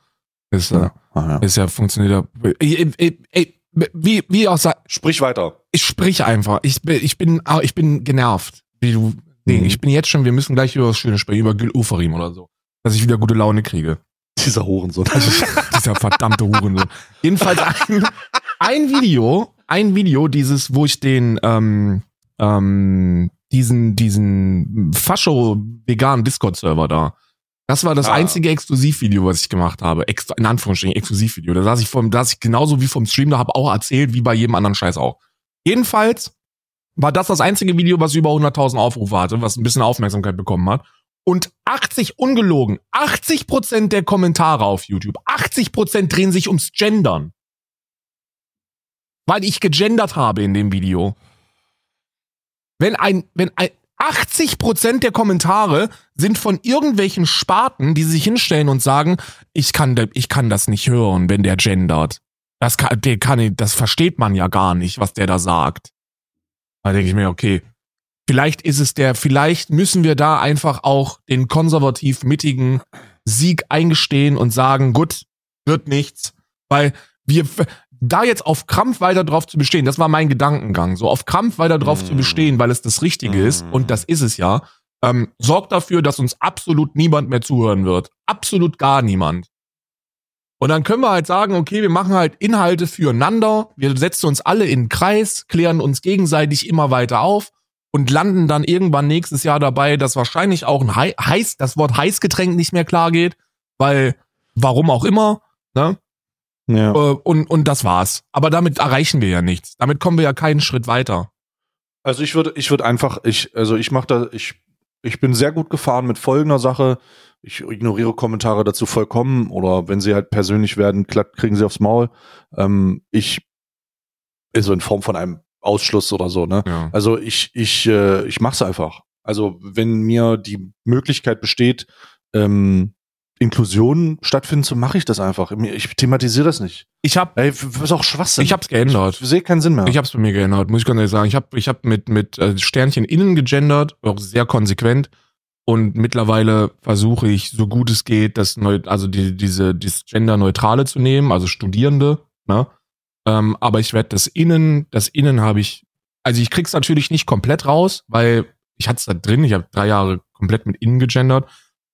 Ist, ja, ah, ja. ist ja funktioniert. Ey, ey, ey, wie, wie auch sagt. Sprich weiter. Ich sprich einfach. Ich, ich bin, ich bin genervt wie du Ding. Mhm. Ich bin jetzt schon, wir müssen gleich über was Schönes sprechen, über Gül Uferim oder so. Dass ich wieder gute Laune kriege. Dieser Hurensohn. dieser verdammte Hurensohn. Jedenfalls ein, ein Video, ein Video, dieses, wo ich den, ähm, ähm, diesen, diesen Fascho-veganen Discord-Server da. Das war das ah. einzige Exklusivvideo, was ich gemacht habe. Ex in Anführungsstrichen Exklusivvideo. Da saß ich vom, da saß ich genauso wie vom Stream, da habe auch erzählt, wie bei jedem anderen Scheiß auch. Jedenfalls war das das einzige Video, was über 100.000 Aufrufe hatte, was ein bisschen Aufmerksamkeit bekommen hat. Und 80, ungelogen, 80 Prozent der Kommentare auf YouTube, 80 Prozent drehen sich ums Gendern. Weil ich gegendert habe in dem Video. Wenn ein, wenn ein, 80 Prozent der Kommentare sind von irgendwelchen Sparten, die sich hinstellen und sagen, ich kann, ich kann das nicht hören, wenn der gendert. Das kann, der kann, das versteht man ja gar nicht, was der da sagt. Da denke ich mir, okay, vielleicht ist es der, vielleicht müssen wir da einfach auch den konservativ mittigen Sieg eingestehen und sagen, gut, wird nichts, weil wir da jetzt auf Krampf weiter drauf zu bestehen, das war mein Gedankengang, so auf Krampf weiter drauf mm. zu bestehen, weil es das Richtige mm. ist und das ist es ja, ähm, sorgt dafür, dass uns absolut niemand mehr zuhören wird, absolut gar niemand. Und dann können wir halt sagen, okay, wir machen halt Inhalte füreinander, wir setzen uns alle in den Kreis, klären uns gegenseitig immer weiter auf und landen dann irgendwann nächstes Jahr dabei, dass wahrscheinlich auch ein heiß, das Wort Heißgetränk nicht mehr klar geht, weil warum auch immer, ne? Ja. Äh, und, und das war's. Aber damit erreichen wir ja nichts. Damit kommen wir ja keinen Schritt weiter. Also ich würde, ich würde einfach, ich, also ich mache da, ich, ich bin sehr gut gefahren mit folgender Sache. Ich ignoriere Kommentare dazu vollkommen oder wenn sie halt persönlich werden, kriegen sie aufs Maul. Ähm, ich, also in Form von einem Ausschluss oder so, ne? Ja. Also ich, ich, äh, ich mach's einfach. Also wenn mir die Möglichkeit besteht, ähm, Inklusion stattfinden zu, mache ich das einfach. Ich thematisiere das nicht. Ich habe, ist auch Schwachsinn. Ich habe es geändert. Ich sehe keinen Sinn mehr. Ich habe es bei mir geändert, muss ich ganz ehrlich sagen. Ich habe, ich habe mit mit äh, Sternchen innen gegendert, auch sehr konsequent. Und mittlerweile versuche ich, so gut es geht, das neu, also die, diese dieses Gender-neutrale zu nehmen, also Studierende. Ne? Ähm, aber ich werde das Innen, das Innen habe ich, also ich krieg's natürlich nicht komplett raus, weil ich hatte es da drin. Ich habe drei Jahre komplett mit Innen gegendert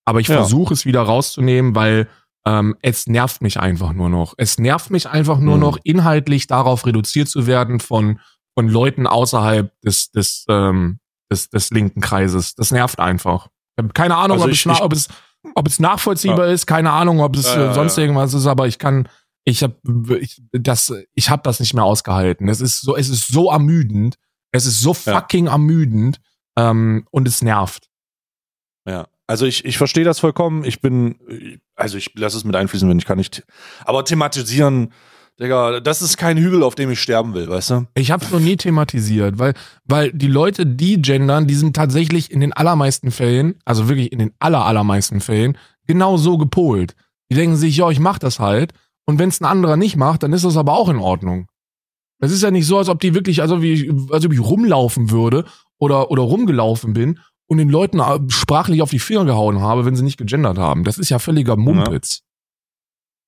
aber ich ja. versuche es wieder rauszunehmen, weil ähm, es nervt mich einfach nur noch. Es nervt mich einfach nur mhm. noch, inhaltlich darauf reduziert zu werden von, von Leuten außerhalb des, des, ähm, des, des linken Kreises. Das nervt einfach. Habe keine Ahnung, also ob, ich, es, ich, ob, es, ob es nachvollziehbar ja. ist, keine Ahnung, ob es ja, sonst irgendwas ist, aber ich kann, ich habe ich, das, ich habe das nicht mehr ausgehalten. Es ist so, es ist so ermüdend. Es ist so fucking ermüdend ähm, und es nervt. Ja. Also ich, ich verstehe das vollkommen. Ich bin, also ich lasse es mit einfließen, wenn ich kann nicht. Aber thematisieren, Digga, das ist kein Hügel, auf dem ich sterben will, weißt du? Ich habe noch nie thematisiert, weil, weil die Leute, die gendern, die sind tatsächlich in den allermeisten Fällen, also wirklich in den aller, allermeisten Fällen, genau so gepolt. Die denken sich, ja, ich mach das halt. Und wenn es ein anderer nicht macht, dann ist das aber auch in Ordnung. Das ist ja nicht so, als ob die wirklich, also wie ich, als ob ich rumlaufen würde oder, oder rumgelaufen bin und den Leuten äh, sprachlich auf die Finger gehauen habe, wenn sie nicht gegendert haben. Das ist ja völliger Mumpitz. Ja.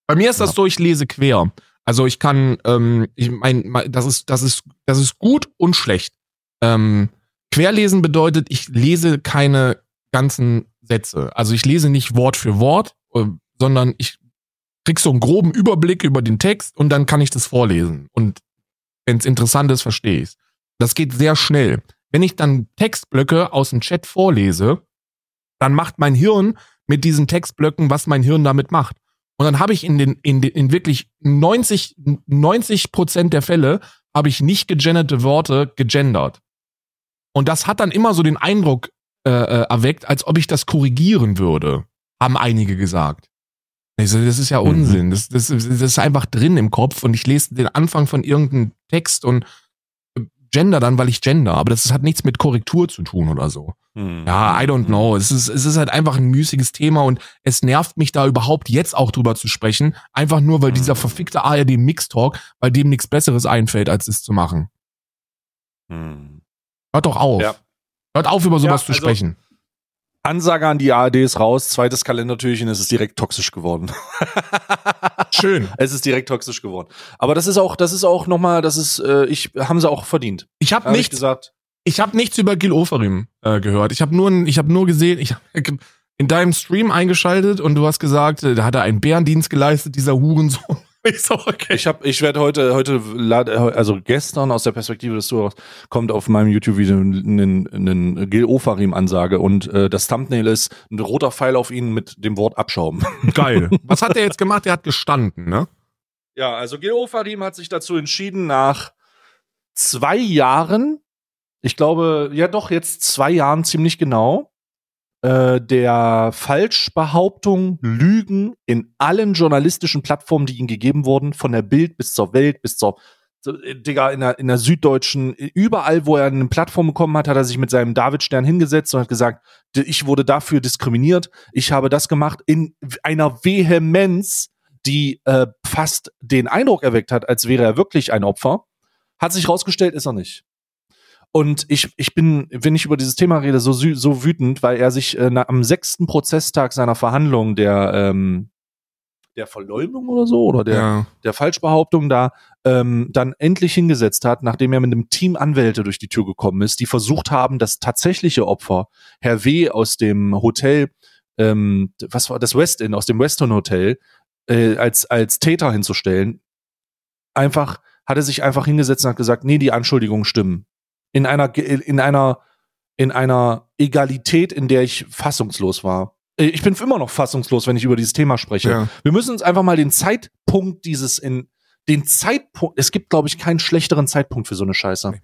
Bei mir ist das ja. so, ich lese quer. Also ich kann, ähm, ich mein, das ist, das ist, das ist gut und schlecht. Ähm, querlesen bedeutet, ich lese keine ganzen Sätze. Also ich lese nicht Wort für Wort, äh, sondern ich krieg so einen groben Überblick über den Text und dann kann ich das vorlesen. Und wenn es interessant ist, verstehe ich Das geht sehr schnell. Wenn ich dann Textblöcke aus dem Chat vorlese, dann macht mein Hirn mit diesen Textblöcken, was mein Hirn damit macht. Und dann habe ich in den, in den, in wirklich 90, 90 Prozent der Fälle habe ich nicht gegenderte Worte gegendert. Und das hat dann immer so den Eindruck äh, äh, erweckt, als ob ich das korrigieren würde, haben einige gesagt. Ich so, das ist ja mhm. Unsinn. Das, das, das ist einfach drin im Kopf und ich lese den Anfang von irgendeinem Text und gender dann, weil ich gender, aber das hat nichts mit Korrektur zu tun oder so. Hm. Ja, I don't know. Es ist, es ist halt einfach ein müßiges Thema und es nervt mich da überhaupt jetzt auch drüber zu sprechen. Einfach nur, weil hm. dieser verfickte ARD Mix Talk, bei dem nichts Besseres einfällt, als es zu machen. Hm. Hört doch auf. Ja. Hört auf, über sowas ja, zu also, sprechen. Ansage an die ARD ist raus, zweites Kalendertürchen, es ist direkt toxisch geworden. Schön. Es ist direkt toxisch geworden. Aber das ist auch, das ist auch nochmal, das ist, äh, ich, haben sie auch verdient. Ich habe nichts gesagt. Ich habe nichts über Gil Oferim äh, gehört. Ich habe nur, ich habe nur gesehen, ich habe in deinem Stream eingeschaltet und du hast gesagt, äh, da hat er einen Bärendienst geleistet, dieser Hurensohn. Ich so, okay. Ich ich werde heute, heute, also gestern aus der Perspektive des Zuhörers kommt auf meinem YouTube-Video eine Gil Ofarim-Ansage und äh, das Thumbnail ist ein roter Pfeil auf ihn mit dem Wort Abschaum. Geil. Was hat er jetzt gemacht? Er hat gestanden, ne? Ja, also Gil Ofarim hat sich dazu entschieden, nach zwei Jahren, ich glaube, ja doch, jetzt zwei Jahren ziemlich genau, äh, der Falschbehauptung, Lügen in allen journalistischen Plattformen, die ihm gegeben wurden, von der Bild bis zur Welt, bis zur äh, Digga, in der, in der Süddeutschen, überall, wo er eine Plattform bekommen hat, hat er sich mit seinem Davidstern hingesetzt und hat gesagt, ich wurde dafür diskriminiert, ich habe das gemacht in einer Vehemenz, die äh, fast den Eindruck erweckt hat, als wäre er wirklich ein Opfer. Hat sich rausgestellt, ist er nicht. Und ich, ich bin, wenn ich über dieses Thema rede, so, so wütend, weil er sich äh, am sechsten Prozesstag seiner Verhandlung der, ähm, der Verleumdung oder so oder der, ja. der Falschbehauptung da ähm, dann endlich hingesetzt hat, nachdem er mit einem Team Anwälte durch die Tür gekommen ist, die versucht haben, das tatsächliche Opfer, Herr W. aus dem Hotel, ähm, was war das West Inn, aus dem Western Hotel, äh, als, als Täter hinzustellen. Einfach, hat er sich einfach hingesetzt und hat gesagt, nee, die Anschuldigungen stimmen in einer, in einer, in einer Egalität, in der ich fassungslos war. Äh, ich bin immer noch fassungslos, wenn ich über dieses Thema spreche. Ja. Wir müssen uns einfach mal den Zeitpunkt dieses in den Zeitpunkt, es gibt glaube ich keinen schlechteren Zeitpunkt für so eine Scheiße. Nee.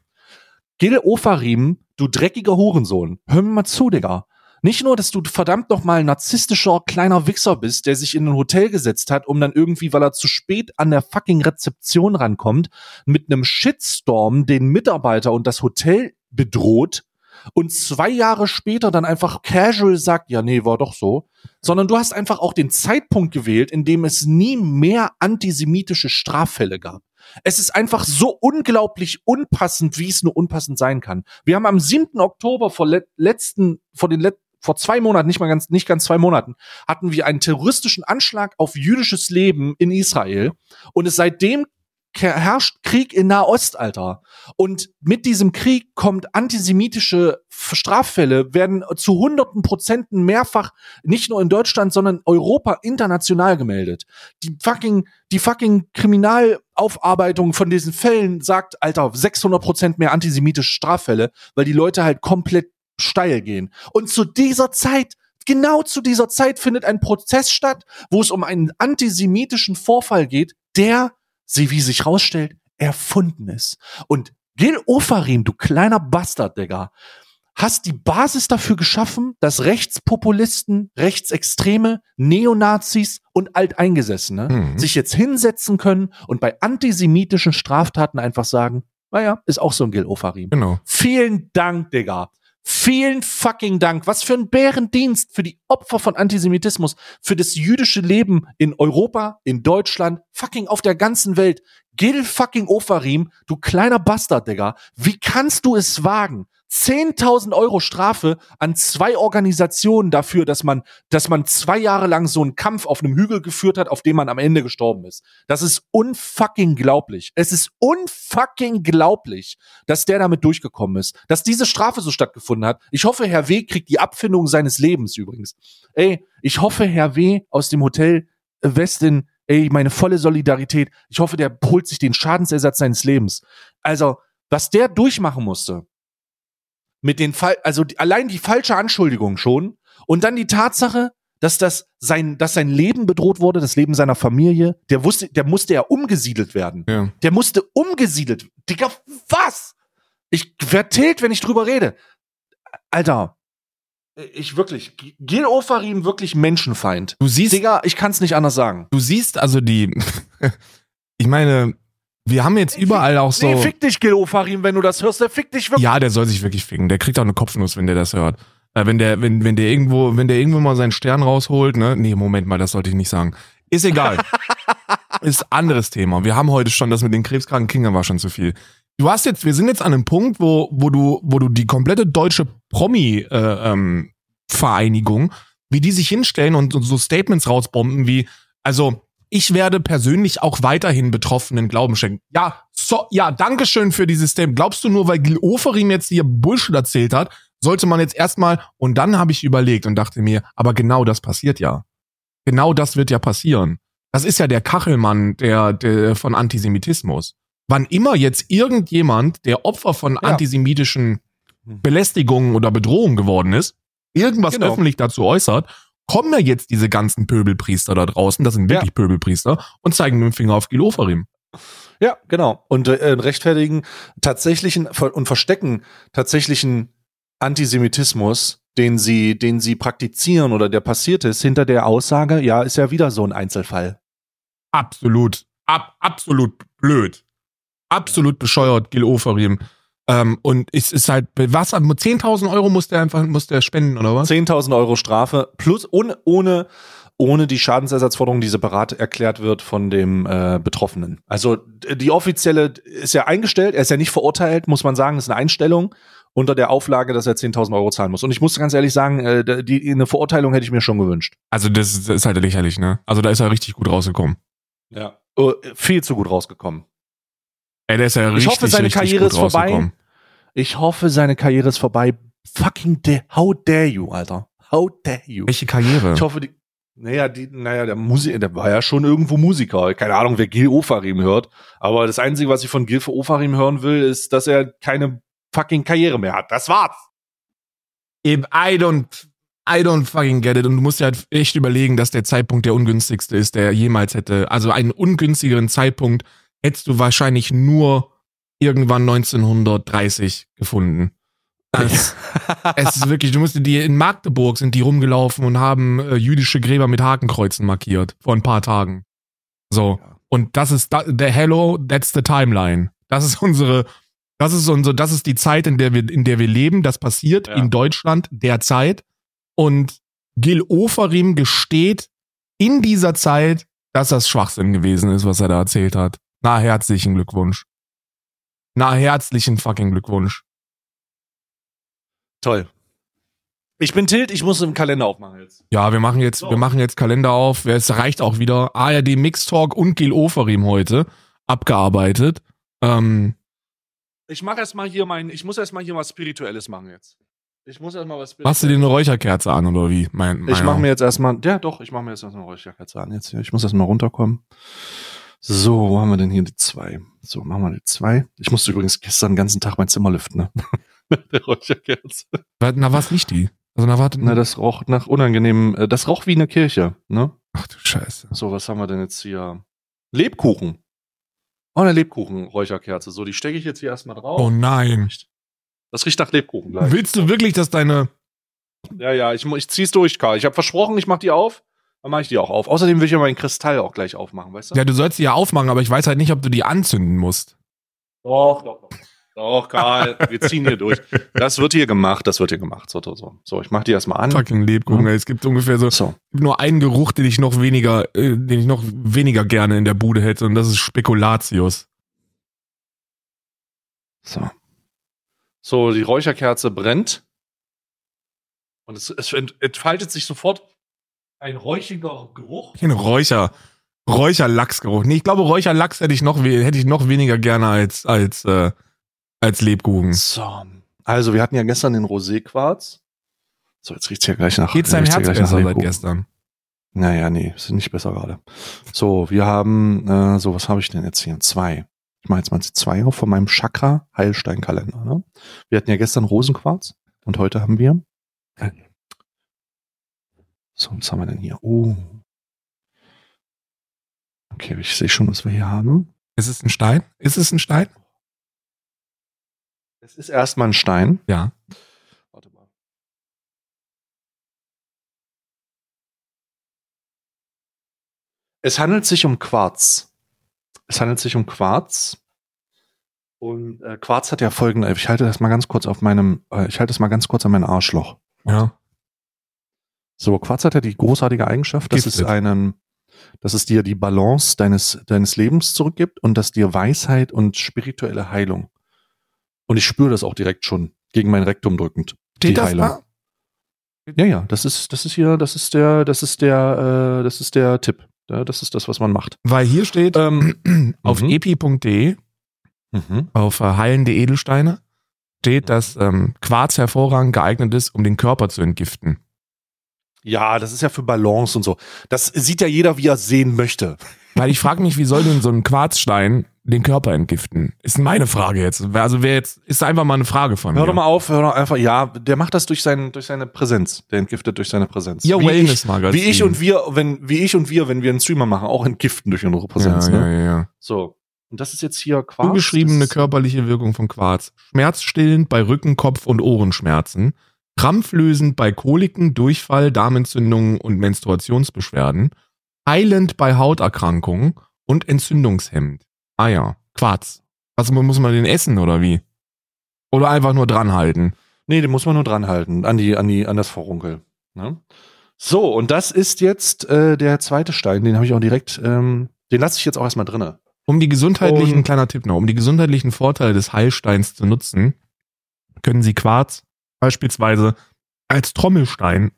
Gil Ofarim, du dreckiger Hurensohn, hör mir mal zu, Digga. Nicht nur, dass du verdammt noch mal ein narzisstischer kleiner Wichser bist, der sich in ein Hotel gesetzt hat, um dann irgendwie, weil er zu spät an der fucking Rezeption rankommt, mit einem Shitstorm den Mitarbeiter und das Hotel bedroht und zwei Jahre später dann einfach casual sagt, ja, nee, war doch so, sondern du hast einfach auch den Zeitpunkt gewählt, in dem es nie mehr antisemitische Straffälle gab. Es ist einfach so unglaublich unpassend, wie es nur unpassend sein kann. Wir haben am 7. Oktober vor letzten, vor den letzten vor zwei Monaten, nicht mal ganz, nicht ganz zwei Monaten, hatten wir einen terroristischen Anschlag auf jüdisches Leben in Israel. Und es seitdem herrscht Krieg in Nahost, Alter. Und mit diesem Krieg kommt antisemitische Straffälle, werden zu hunderten Prozenten mehrfach nicht nur in Deutschland, sondern Europa international gemeldet. Die fucking, die fucking Kriminalaufarbeitung von diesen Fällen sagt, Alter, 600 Prozent mehr antisemitische Straffälle, weil die Leute halt komplett steil gehen. Und zu dieser Zeit Genau zu dieser Zeit findet ein Prozess statt, wo es um einen antisemitischen Vorfall geht, der sie, wie sich rausstellt, erfunden ist. Und Gil Ofarim, du kleiner Bastard, Digga, hast die Basis dafür geschaffen, dass Rechtspopulisten, Rechtsextreme, Neonazis und Alteingesessene mhm. sich jetzt hinsetzen können und bei antisemitischen Straftaten einfach sagen, naja, ist auch so ein Gil Ofarim. Genau. Vielen Dank, Digga. Vielen fucking Dank. Was für ein Bärendienst für die Opfer von Antisemitismus, für das jüdische Leben in Europa, in Deutschland, fucking auf der ganzen Welt. Gil fucking Ofarim, du kleiner Bastard, Digga. Wie kannst du es wagen, 10.000 Euro Strafe an zwei Organisationen dafür, dass man, dass man zwei Jahre lang so einen Kampf auf einem Hügel geführt hat, auf dem man am Ende gestorben ist. Das ist unfucking glaublich. Es ist unfucking glaublich, dass der damit durchgekommen ist, dass diese Strafe so stattgefunden hat. Ich hoffe, Herr W. kriegt die Abfindung seines Lebens übrigens. Ey, ich hoffe, Herr W. aus dem Hotel Westin, ey, meine volle Solidarität. Ich hoffe, der holt sich den Schadensersatz seines Lebens. Also, was der durchmachen musste, mit den Fall, also die, allein die falsche Anschuldigung schon und dann die Tatsache, dass das sein, dass sein Leben bedroht wurde, das Leben seiner Familie, der wusste, der musste ja umgesiedelt werden. Ja. Der musste umgesiedelt. Digga, was? Ich vertilgt, wenn ich drüber rede. Alter, ich wirklich, Gil Ofarim wirklich Menschenfeind. Du siehst, Digga, ich kann es nicht anders sagen. Du siehst also die, ich meine, wir haben jetzt überall auch so. Nee, fick dich, Gil Ofarim, wenn du das hörst, der fick dich wirklich. Ja, der soll sich wirklich ficken. Der kriegt auch eine Kopfnuss, wenn der das hört. Äh, wenn der, wenn, wenn der irgendwo, wenn der irgendwo mal seinen Stern rausholt, ne? Nee, Moment mal, das sollte ich nicht sagen. Ist egal. ist anderes Thema. Wir haben heute schon das mit den krebskranken Kindern war schon zu viel. Du hast jetzt, wir sind jetzt an einem Punkt, wo, wo du, wo du die komplette deutsche Promi äh, ähm, Vereinigung, wie die sich hinstellen und, und so Statements rausbomben wie, also ich werde persönlich auch weiterhin Betroffenen Glauben schenken. Ja, so, ja, Dankeschön für dieses Statement. Glaubst du nur, weil Gil Oferim jetzt hier Bullshit erzählt hat, sollte man jetzt erstmal, und dann habe ich überlegt und dachte mir, aber genau das passiert ja. Genau das wird ja passieren. Das ist ja der Kachelmann der, der von Antisemitismus. Wann immer jetzt irgendjemand, der Opfer von ja. antisemitischen Belästigungen oder Bedrohungen geworden ist, irgendwas genau. öffentlich dazu äußert kommen ja jetzt diese ganzen Pöbelpriester da draußen, das sind wirklich ja. Pöbelpriester, und zeigen mit dem Finger auf Gilofarim. Ja, genau. Und äh, rechtfertigen tatsächlichen und verstecken tatsächlichen Antisemitismus, den sie, den sie praktizieren oder der passiert ist, hinter der Aussage, ja, ist ja wieder so ein Einzelfall. Absolut. Ab, absolut blöd. Absolut bescheuert, Gil Oferim. Ähm, und es ist halt, was, 10.000 Euro muss der einfach, muss der spenden, oder was? 10.000 Euro Strafe, plus ohne, ohne, ohne die Schadensersatzforderung, die separat erklärt wird von dem äh, Betroffenen. Also die offizielle ist ja eingestellt, er ist ja nicht verurteilt, muss man sagen, ist eine Einstellung unter der Auflage, dass er 10.000 Euro zahlen muss. Und ich muss ganz ehrlich sagen, äh, die, eine Verurteilung hätte ich mir schon gewünscht. Also das, ist halt lächerlich, ne? Also da ist er richtig gut rausgekommen. Ja, oh, viel zu gut rausgekommen. Ey, der ist ja richtig, ich hoffe, seine Karriere ist vorbei. Ich hoffe, seine Karriere ist vorbei. Fucking de how dare you, Alter. How dare you. Welche Karriere? Ich hoffe, die, naja, die, naja, der Musik, der war ja schon irgendwo Musiker. Keine Ahnung, wer Gil Ofarim hört. Aber das Einzige, was ich von Gil Ofarim hören will, ist, dass er keine fucking Karriere mehr hat. Das war's. Eben, I don't, I don't fucking get it. Und du musst dir halt echt überlegen, dass der Zeitpunkt der ungünstigste ist, der jemals hätte. Also einen ungünstigeren Zeitpunkt hättest du wahrscheinlich nur irgendwann 1930 gefunden. Das, es ist wirklich, du musst die in Magdeburg sind die rumgelaufen und haben äh, jüdische Gräber mit Hakenkreuzen markiert vor ein paar Tagen. So. Und das ist der Hello, that's the timeline. Das ist unsere, das ist unsere, das ist die Zeit, in der wir, in der wir leben. Das passiert ja. in Deutschland derzeit. Und Gil Oferim gesteht in dieser Zeit, dass das Schwachsinn gewesen ist, was er da erzählt hat. Na, herzlichen Glückwunsch. Na, herzlichen fucking Glückwunsch. Toll. Ich bin Tilt, ich muss im Kalender aufmachen jetzt. Ja, wir machen jetzt, so. wir machen jetzt Kalender auf. Es reicht auch wieder. ARD Mix Talk und Gil Oferim heute abgearbeitet. Ähm, ich mache erstmal hier mein, ich muss erstmal hier was Spirituelles machen jetzt. Ich muss erstmal was Spirituelles. Machst du dir eine Räucherkerze an oder wie? Mein, ich mache mir jetzt erstmal, ja doch, ich mache mir jetzt erstmal eine Räucherkerze an jetzt hier. Ich muss erstmal runterkommen. So, wo haben wir denn hier die zwei? So, machen wir die zwei. Ich musste übrigens gestern den ganzen Tag mein Zimmer lüften, ne? der Räucherkerze. Na, was nicht die? Also, na, warte. Na, das roch nach unangenehm, äh, das roch wie eine Kirche, ne? Ach du Scheiße. So, was haben wir denn jetzt hier? Lebkuchen. Oh, eine Lebkuchen-Räucherkerze. So, die stecke ich jetzt hier erstmal drauf. Oh nein. Das riecht nach Lebkuchen gleich. Willst du wirklich, dass deine. Ja, ja, ich, ich zieh's durch, Karl. Ich habe versprochen, ich mach die auf. Dann mache ich die auch auf. Außerdem will ich ja meinen Kristall auch gleich aufmachen, weißt du? Ja, du sollst die ja aufmachen, aber ich weiß halt nicht, ob du die anzünden musst. Doch, doch, doch. Doch, Karl, wir ziehen hier durch. Das wird hier gemacht, das wird hier gemacht. So, so, so. ich mach die erstmal an. Fucking Lebkuchen, mhm. Es gibt ungefähr so, so. nur einen Geruch, den ich noch weniger, äh, den ich noch weniger gerne in der Bude hätte, und das ist Spekulatius. So. So, die Räucherkerze brennt. Und es, es entfaltet sich sofort ein räuchiger Geruch. Ein Räucher. Räucherlachsgeruch. Nee, ich glaube, Räucherlachs hätte ich noch, hätte ich noch weniger gerne als, als, äh, als Lebkuchen. So. Also, wir hatten ja gestern den Rosé-Quarz. So, jetzt riecht's ja gleich nach. Geht's deinem Herz besser seit gestern? Naja, nee, ist nicht besser gerade. So, wir haben, äh, so, was habe ich denn jetzt hier? Zwei. Ich mache jetzt mal zwei auf von meinem Chakra-Heilsteinkalender. Ne? Wir hatten ja gestern Rosenquarz und heute haben wir. So, was haben wir denn hier? Oh. Okay, ich sehe schon, was wir hier haben. Ist es ein Stein? Ist es ein Stein? Es ist erstmal ein Stein. Ja. Warte mal. Es handelt sich um Quarz. Es handelt sich um Quarz. Und äh, Quarz hat ja folgende, ich halte das mal ganz kurz auf meinem, äh, ich halte das mal ganz kurz an mein Arschloch. Ja. So, Quarz hat ja die großartige Eigenschaft, dass Gifted. es einen, dass es dir die Balance deines, deines Lebens zurückgibt und dass dir Weisheit und spirituelle Heilung und ich spüre das auch direkt schon gegen mein Rektum drückend. Steht die das Heilung. Da? Ja, ja, das ist, das ist hier, das ist der, das ist der, äh, das ist der Tipp. Ja, das ist das, was man macht. Weil hier steht ähm, auf mhm. epi.de, mhm. auf äh, heilende Edelsteine, steht, dass ähm, Quarz hervorragend geeignet ist, um den Körper zu entgiften. Ja, das ist ja für Balance und so. Das sieht ja jeder, wie er sehen möchte. Weil ich frage mich, wie soll denn so ein Quarzstein den Körper entgiften? Ist meine Frage jetzt. Also wer jetzt, ist einfach mal eine Frage von mir. Hör doch mal auf, hör doch einfach, ja, der macht das durch, sein, durch seine Präsenz. Der entgiftet durch seine Präsenz. Ihr Wellness Magazin. Wie ich und wir, wenn, wie ich und wir, wenn wir einen Streamer machen, auch entgiften durch unsere Präsenz. Ja, ne? ja, ja, ja. So. Und das ist jetzt hier Quarz. Unbeschriebene körperliche Wirkung von Quarz. Schmerzstillend bei Rücken, Kopf und Ohrenschmerzen. Krampflösend bei Koliken, Durchfall, Darmentzündungen und Menstruationsbeschwerden. Heilend bei Hauterkrankungen und entzündungshemmend. Ah ja, Quarz. Also muss man den essen oder wie? Oder einfach nur dranhalten? Nee, den muss man nur dranhalten, an die, an die, an das Vorunkel. Ne? So, und das ist jetzt äh, der zweite Stein, den habe ich auch direkt, ähm, den lasse ich jetzt auch erstmal drinne. Um die gesundheitlichen, und, kleiner Tipp noch, um die gesundheitlichen Vorteile des Heilsteins zu nutzen, können Sie Quarz beispielsweise als Trommelstein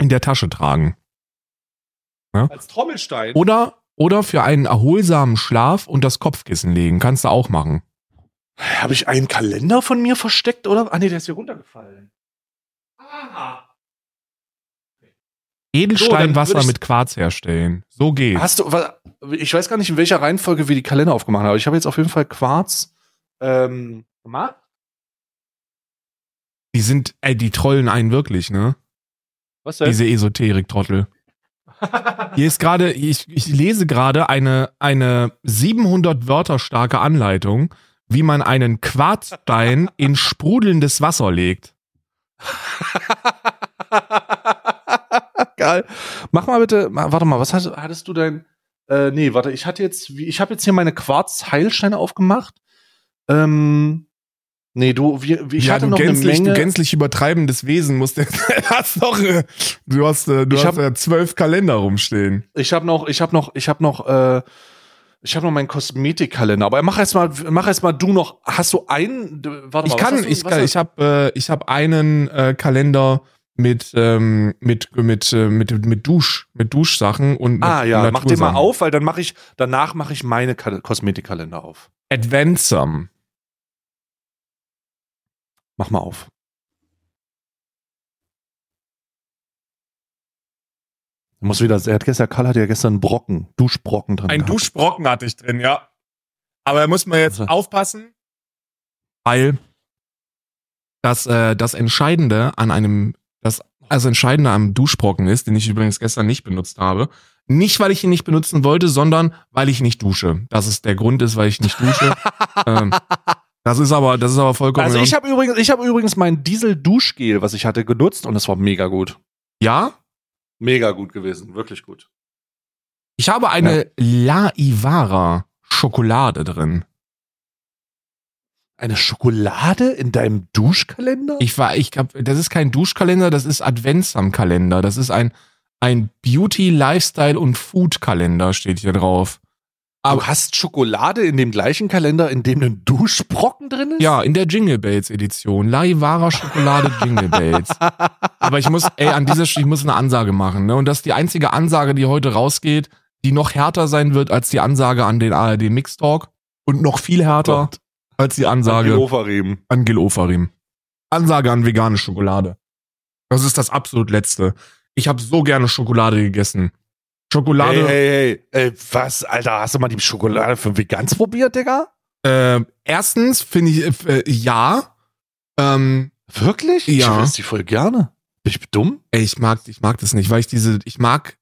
in der Tasche tragen. Ja? Als Trommelstein? Oder oder für einen erholsamen Schlaf und das Kopfkissen legen. Kannst du auch machen. Habe ich einen Kalender von mir versteckt oder? Ah nee, der ist hier runtergefallen. Ah. Edelsteinwasser so, mit Quarz herstellen. So geht's. Hast du, ich weiß gar nicht, in welcher Reihenfolge wir die Kalender aufgemacht haben, aber ich habe jetzt auf jeden Fall Quarz ähm, gemacht. Die sind, ey, die trollen einen wirklich, ne? Was denn? Diese Esoterik-Trottel. Hier ist gerade, ich, ich lese gerade eine, eine 700 Wörter starke Anleitung, wie man einen Quarzstein in sprudelndes Wasser legt. Geil. Mach mal bitte, warte mal, was hast, hattest du denn? Äh, nee, warte, ich hatte jetzt, ich habe jetzt hier meine Quarz-Heilsteine aufgemacht. Ähm, nee, du, wie, wie ich ja, hatte du noch gänzlich, eine Menge. Du gänzlich übertreibendes Wesen musst du, hast doch, äh, du hast, äh, du Ich hast hab- ja zwölf Kalender rumstehen. Ich habe noch, ich habe noch, ich habe noch, äh, ich habe noch meinen Kosmetikkalender. Aber mach erst mal, mach erst mal du noch. Hast du einen? Warte Ich mal. kann, du, ich kann, ich habe, äh, ich habe einen äh, Kalender mit, ähm, mit, mit, äh, mit, mit Dusch, mit Duschsachen und Ah mit ja, mach den mal auf, weil dann mache ich, danach mache ich meine Kal- Kosmetikkalender auf. Adventsum. Mach mal auf. Er muss wieder, er hat gestern, Karl hatte ja gestern einen Brocken, Duschbrocken drin. Ein gehabt. Duschbrocken hatte ich drin, ja. Aber da muss man jetzt Also- aufpassen, weil das, äh, das Entscheidende an einem, das das Entscheidende am Duschbrocken ist, den ich übrigens gestern nicht benutzt habe. Nicht, weil ich ihn nicht benutzen wollte, sondern weil ich nicht dusche. Das ist der Grund ist, weil ich nicht dusche. ähm, das ist aber, das ist aber vollkommen. Also ich habe übrigens, ich habe übrigens mein Diesel-Duschgel, was ich hatte, genutzt und es war mega gut. ja, Mega gut gewesen, wirklich gut. ich habe eine La Ivara Schokolade drin. Eine Schokolade in deinem Duschkalender? Ich war, ich hab, das ist kein Duschkalender, das ist Adventsam-Kalender. Das ist ein, ein Beauty, Lifestyle und Food-Kalender, steht hier drauf. Du hast Schokolade in dem gleichen Kalender, in dem ein Duschbrocken drin ist? Ja, in der Jingle Bells Edition. Laivara Schokolade Jingle Bells. Aber ich muss, ey, an dieser Stelle, ich muss eine Ansage machen, ne? Und das ist die einzige Ansage, die heute rausgeht, die noch härter sein wird als die Ansage an den ARD Mix Talk und noch viel härter Gott. als die Ansage an Gil Ofarim. Ansage an vegane Schokolade. Das ist das absolut letzte. Ich habe so gerne Schokolade gegessen. Schokolade, Hey, hey, hey. Äh, was, Alter, hast du mal die Schokolade für Vegans probiert, Digga? Äh, erstens finde ich, äh, ja. Ähm, Wirklich? Ja. Ich esse die voll gerne. Bin ich dumm? ey, ich mag, ich mag das nicht, weil ich diese, ich mag,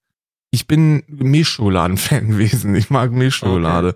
ich bin Milchschokoladen-Fan gewesen. Ich mag Milchschokolade.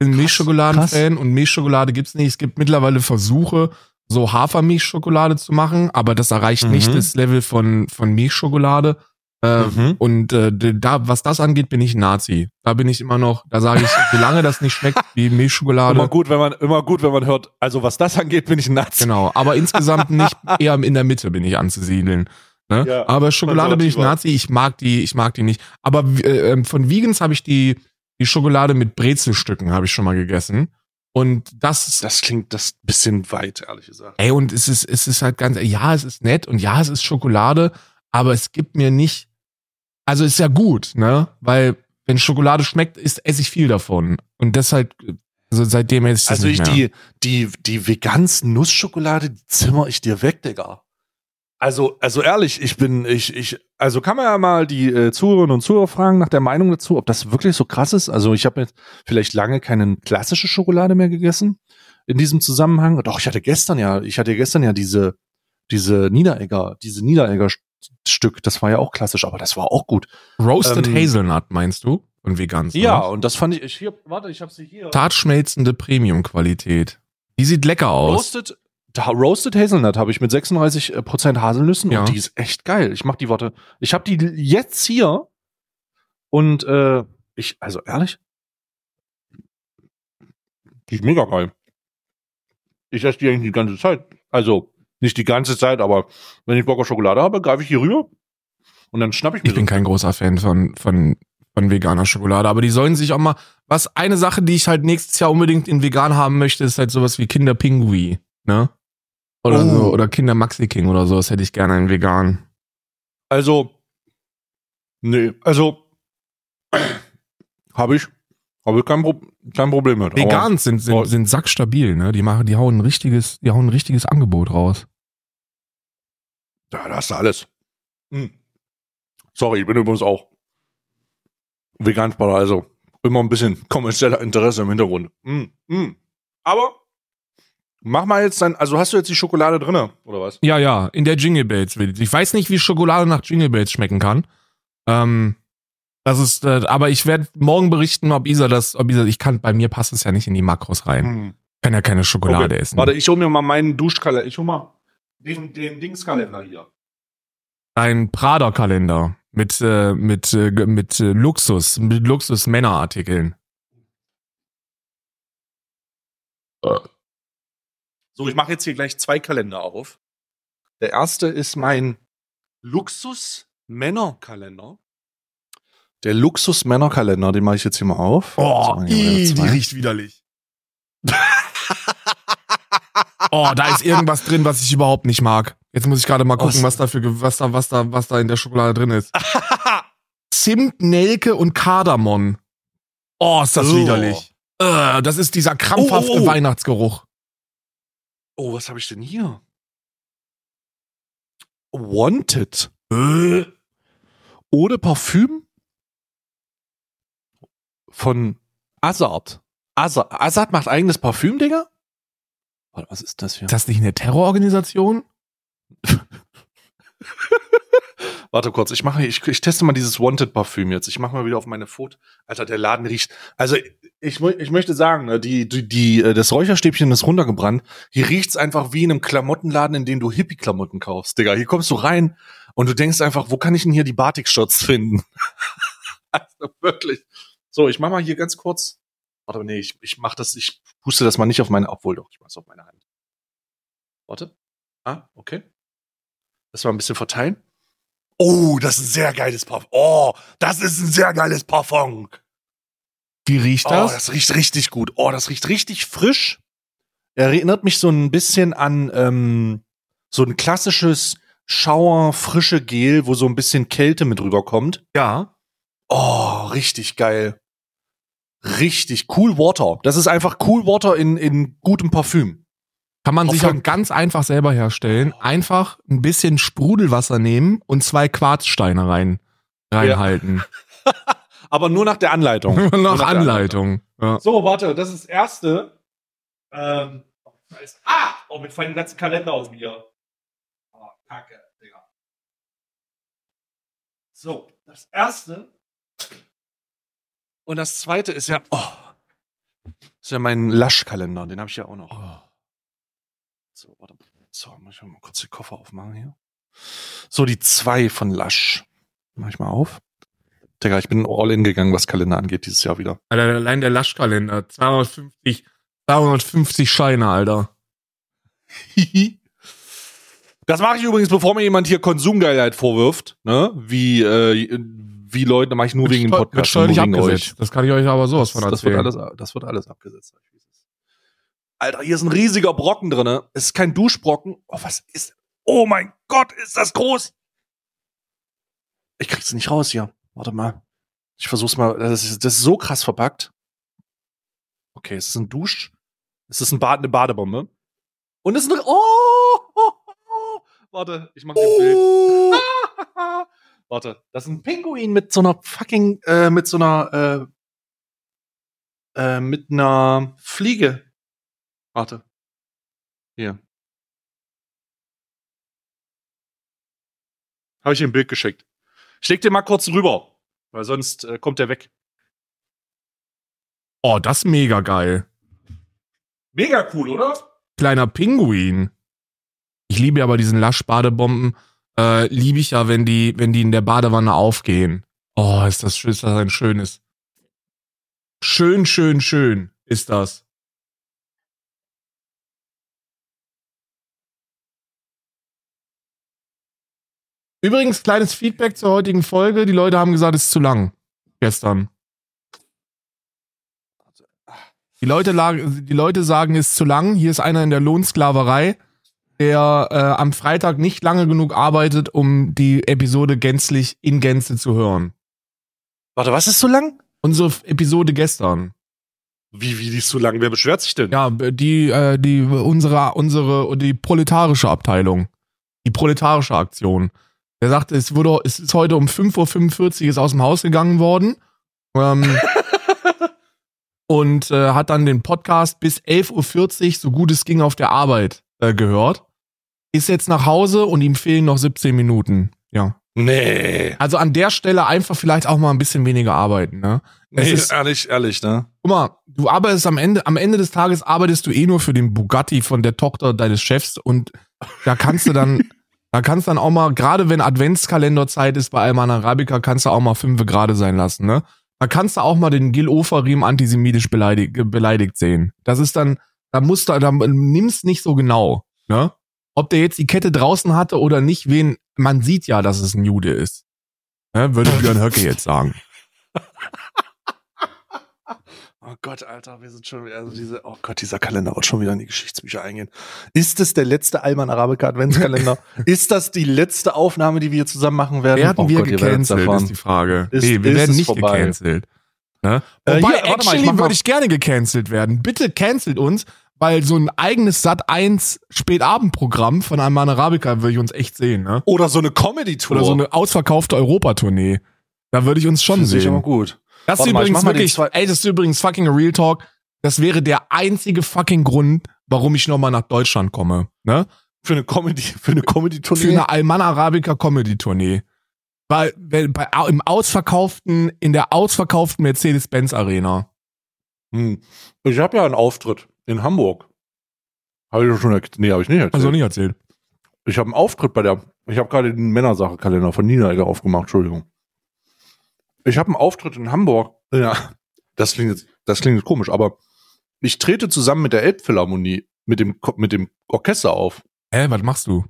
Ich bin Milchschokoladen-Fan und Milchschokolade gibt's nicht. Es gibt mittlerweile Versuche, so Hafermilchschokolade zu machen, aber das erreicht Mhm. nicht das Level von, von Milchschokolade. Äh, Mhm. Und äh, da, was das angeht, bin ich Nazi. Da bin ich immer noch, da sage ich, solange das nicht schmeckt wie Milchschokolade. Immer gut, wenn man, immer gut, wenn man hört, also was das angeht, bin ich ein Nazi. Genau, aber insgesamt nicht eher in der Mitte bin ich anzusiedeln. Ne? Ja, aber Schokolade bin ich. Nazi, ich mag die, ich mag die nicht. Aber äh, ähm, von Vegans habe ich die, die Schokolade mit Brezelstücken habe ich schon mal gegessen. Und das Das klingt das bisschen weit, ehrlich gesagt. ey, und es ist, es ist halt ganz, ja, es ist nett und ja, es ist Schokolade, aber es gibt mir nicht, also ist ja gut, ne? Weil wenn Schokolade schmeckt, ist, esse ich viel davon. Und deshalb, also seitdem esse ich das Also ich, die, die, die vegans Nussschokolade, die zimmer ich dir weg, Digga. Also, also ehrlich, ich bin, ich, ich, also kann man ja mal die äh, Zuhörerinnen und Zuhörer fragen nach der Meinung dazu, ob das wirklich so krass ist. Also ich habe jetzt vielleicht lange keine klassische Schokolade mehr gegessen in diesem Zusammenhang. Doch, ich hatte gestern ja, ich hatte gestern ja diese, diese Niederegger, diese Niederegger Stück, das war ja auch klassisch, aber das war auch gut. Roasted ähm, Hazelnut meinst du? Und Vegans. Ja, ne? und das fand ich, ich hier, warte, ich habe sie hier. Zartschmelzende Premium-Qualität. Die sieht lecker aus. Roasted, Roasted Hazelnut habe ich mit 36% Haselnüssen Ja. und die ist echt geil. Ich mach die Worte. Ich habe die jetzt hier und äh, ich, also ehrlich, die ist mega geil. Ich esse die eigentlich die ganze Zeit. Also nicht die ganze Zeit, aber wenn ich Bock auf Schokolade habe, greife ich hier rüber und dann schnapp ich mir Ich bin so. kein großer Fan von, von, von veganer Schokolade, aber die sollen sich auch mal. Was eine Sache, die ich halt nächstes Jahr unbedingt in vegan haben möchte, ist halt sowas wie Kinder Pingui, ne? Oder Oh. so, oder Kinder Maxi King oder so, das hätte ich gerne in vegan. Also, nee, also habe ich, habe ich kein, Pro kein Problem mit. Vegans sind, Oh. sind, sind sackstabil, ne? Die machen, die hauen ein richtiges, die hauen ein richtiges Angebot raus. Ja, da hast du alles. Hm. Sorry, ich bin übrigens auch Vegansballer, also immer ein bisschen kommerzieller Interesse im Hintergrund. Hm. Hm. Aber Mach mal jetzt dann, also hast du jetzt die Schokolade drin, oder was? Ja, ja, in der Jingle Bells. Ich weiß nicht, wie Schokolade nach Jingle Bells schmecken kann. Ähm, das ist, äh, aber ich werde morgen berichten, ob Isa das, ob Isa, ich kann, bei mir passt es ja nicht in die Makros rein. Hm. Kann ja keine Schokolade okay. essen. Warte, ich hole mir mal meinen Duschkalender. Ich hole mal den, den Dingskalender hier. Ein Prada-Kalender mit, äh, mit, äh, mit äh, Luxus, mit Luxus-Männerartikeln. So, ich mache jetzt hier gleich zwei Kalender auf. Der erste ist mein Luxus-Männerkalender. Der Luxus-Männerkalender, den mache ich jetzt hier mal auf. Oh, so, ii, die riecht widerlich. Oh, da ist irgendwas drin, was ich überhaupt nicht mag. Jetzt muss ich gerade mal gucken, was da, für, was da, was da, was da in der Schokolade drin ist. Zimt, Nelke und Kardamom. Oh, ist das oh. widerlich. Uh, das ist dieser krampfhafte oh, oh, oh. Weihnachtsgeruch. Oh, was habe ich denn hier? Wanted. Äh. Ohne Parfüm von Azad. Azad, Azad macht eigenes Parfüm, Digga? Was ist das hier? Ist das nicht eine Terrororganisation? Warte kurz, ich mache, ich, ich teste mal dieses Wanted Parfüm jetzt. Ich mache mal wieder auf meine Foto. Alter, der Laden riecht. Also ich, ich möchte sagen, ne, die, die, die, äh, das Räucherstäbchen ist runtergebrannt. Hier riecht's einfach wie in einem Klamottenladen, in dem du Hippie-Klamotten kaufst, Digga. Hier kommst du rein und du denkst einfach, wo kann ich denn hier die Batik-Shots finden? also wirklich. So, ich mach mal hier ganz kurz. Warte, nee, ich, ich mach das, ich puste das mal nicht auf meine, obwohl doch, ich mach's auf meine Hand. Warte. Ah, okay. Das mal ein bisschen verteilen. Oh, das ist ein sehr geiles Parfum. Oh, das ist ein sehr geiles Parfum. Wie riecht das? Oh, das riecht richtig gut. Oh, das riecht richtig frisch. Erinnert mich so ein bisschen an ähm, so ein klassisches Schauer frische Gel, wo so ein bisschen Kälte mit rüberkommt. Ja. Oh, richtig geil. Richtig cool Water. Das ist einfach cool Water in, in gutem Parfüm. Kann man sich auch ganz einfach selber herstellen. Einfach ein bisschen Sprudelwasser nehmen und zwei Quarzsteine rein, reinhalten. Ja. Aber nur nach der Anleitung. nach, nach Anleitung. Ja. So, warte, das ist das erste. Ähm, ah! Oh, mit fallen ganzen Kalender auf mir. Oh, kacke, Digga. So, das erste. Und das zweite ist ja, oh, ist ja mein Laschkalender, den habe ich ja auch noch. Oh. So, warte. So, muss ich mal kurz die Koffer aufmachen hier. So, die zwei von Lasch. Mach ich mal auf. Digga, ich bin all in gegangen, was Kalender angeht, dieses Jahr wieder. Alter, allein der Lasch-Kalender. 250, 250 Scheine, Alter. das mache ich übrigens, bevor mir jemand hier Konsumgeilheit vorwirft, ne? Wie, äh, wie Leute, mache ich nur wegen dem Podcast. Wird steuerlich abgesetzt. Euch. Das kann ich euch aber sowas von erzählen. Das wird alles, das wird alles abgesetzt. Alter, hier ist ein riesiger Brocken drinne. Es ist kein Duschbrocken. Oh, was ist? Oh mein Gott, ist das groß! Ich krieg's nicht raus hier. Warte mal. Ich versuch's mal. Das ist, das ist so krass verpackt. Okay, es ist ein Dusch. Es ist ein Bad, eine Badebombe. Und es ist ein. Oh, oh, oh. Warte, ich mach dir ein Bild. Warte, das ist ein Pinguin mit so einer fucking, äh, mit so einer, äh, äh, mit einer Fliege Warte. Hier. Habe ich dir ein Bild geschickt. Ich leg dir mal kurz rüber, weil sonst äh, kommt der weg. Oh, das ist mega geil. Mega cool, oder? Kleiner Pinguin. Ich liebe aber diesen Lasch-Badebomben. Äh, liebe ich ja, wenn die, wenn die in der Badewanne aufgehen. Oh, ist das, ist das ein schönes. Schön, schön, schön ist das. Übrigens, kleines Feedback zur heutigen Folge. Die Leute haben gesagt, es ist zu lang. Gestern. Die Leute, die Leute sagen, es ist zu lang. Hier ist einer in der Lohnsklaverei, der äh, am Freitag nicht lange genug arbeitet, um die Episode gänzlich in Gänze zu hören. Warte, was ist zu lang? Unsere Episode gestern. Wie, wie die ist zu lang? Wer beschwert sich denn? Ja, die, äh, die, unsere, unsere, die proletarische Abteilung. Die proletarische Aktion. Er sagte, es wurde, es ist heute um 5.45 Uhr ist aus dem Haus gegangen worden. Ähm, und äh, hat dann den Podcast bis 11.40 Uhr, so gut es ging, auf der Arbeit äh, gehört. Ist jetzt nach Hause und ihm fehlen noch 17 Minuten. Ja. Nee. Also an der Stelle einfach vielleicht auch mal ein bisschen weniger arbeiten, ne? Es Nee, ist, ehrlich, ehrlich, ne? guck mal, du arbeitest am Ende, am Ende des Tages arbeitest du eh nur für den Bugatti von der Tochter deines Chefs und da kannst du dann, da kannst dann auch mal, gerade wenn Adventskalenderzeit ist bei Alman Arabica, kannst du auch mal fünfe gerade sein lassen, ne? Da kannst du auch mal den Gil Oferim antisemitisch beleidigt, beleidigt sehen. Das ist dann, da musst du, da nimmst nicht so genau, ne? Ob der jetzt die Kette draußen hatte oder nicht, wen, man sieht ja, dass es ein Jude ist. Ne? Würde Björn Höcke jetzt sagen. Oh Gott, Alter, wir sind schon wieder, also diese, oh Gott, dieser Kalender wird schon wieder in die Geschichtsbücher eingehen. Ist es der letzte Alman Arabica Adventskalender? ist das die letzte Aufnahme, die wir zusammen machen werden? Werden oh wir Gott, gecancelt, ist die Frage. Ist- nee, wir werden nicht vorbei? gecancelt. Ne? Äh, Wobei, hier, warte mal, ich actually würde ich gerne gecancelt werden. Bitte cancelt uns, weil so ein eigenes Sat 1 Spätabendprogramm von einem Arabica würde ich uns echt sehen, ne? Oder so eine Comedy-Tour. Oder so eine ausverkaufte Europatournee. Da würde ich uns schon Sehe ich aber sehen. gut. Das ist Warte mal, übrigens mach mal den wirklich, ey, das ist übrigens fucking Real Talk. Das wäre der einzige fucking Grund, warum ich nochmal nach Deutschland komme, ne? Für eine Comedy, für eine Comedy-Tournee. für eine Alman Arabica Comedy Tournee. Weil, bei, im ausverkauften, in der ausverkauften Mercedes-Benz Arena. Hm. Ich habe ja einen Auftritt in Hamburg. Habe ich doch schon erzählt? Nee, habe ich nicht erzählt. Also nicht erzählt. Ich habe einen Auftritt bei der. Ich habe gerade den Männersache-Kalender von Nina Egger aufgemacht, Entschuldigung. Ich habe einen Auftritt in Hamburg. Ja, das klingt jetzt, das klingt jetzt komisch, aber ich trete zusammen mit der Elbphilharmonie, mit dem, mit dem Orchester auf. Hä, was machst du?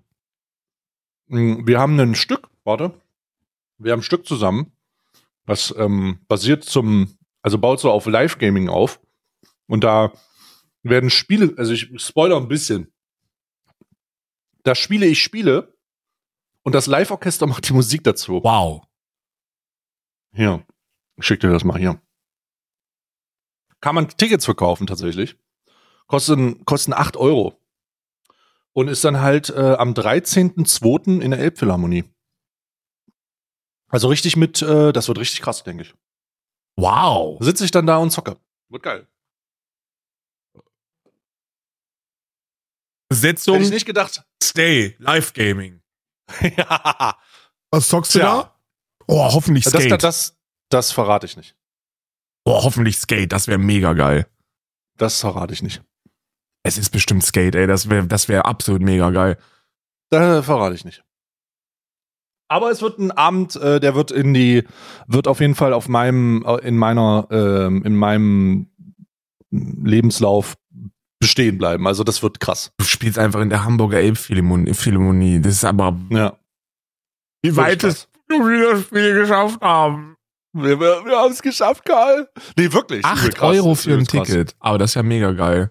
Mm, Wir haben ein Stück, warte, wir haben ein Stück zusammen, was ähm, basiert zum, also baut so auf Live-Gaming auf. Und da werden Spiele, also ich spoiler ein bisschen. Da spiele ich Spiele und das Live-Orchester macht die Musik dazu. Wow. Hier, ich schick dir das mal hier. Kann man Tickets verkaufen tatsächlich. Kosten, kosten 8 Euro. Und ist dann halt äh, am 13.02. in der Elbphilharmonie. Also richtig mit, äh, das wird richtig krass, denke ich. Wow. Sitze ich dann da und zocke. Wird geil. Besetzung Hätte ich nicht gedacht. Stay, Live Gaming. ja. Was zockst du Tja. da? Oh, hoffentlich Das, Skate. das, das, das verrate ich nicht. oh, hoffentlich Skate, das wäre mega geil. Das verrate ich nicht. Es ist bestimmt Skate, ey, das wäre das wär absolut mega geil. Da verrate ich nicht. Aber es wird ein Abend, äh, der wird in die, wird auf jeden Fall auf meinem, äh, in meiner, ähm, in meinem Lebenslauf bestehen bleiben. Also das wird krass. Du spielst einfach in der Hamburger Elbphilharmonie. Philharmonie. Das ist aber, Ja. wie weit es du das Spiel geschafft haben. Wir, wir, wir haben es geschafft, Karl. Nee, wirklich. Übel Acht krass. Euro Ist für ein. Ticket. Aber das ist ja mega geil.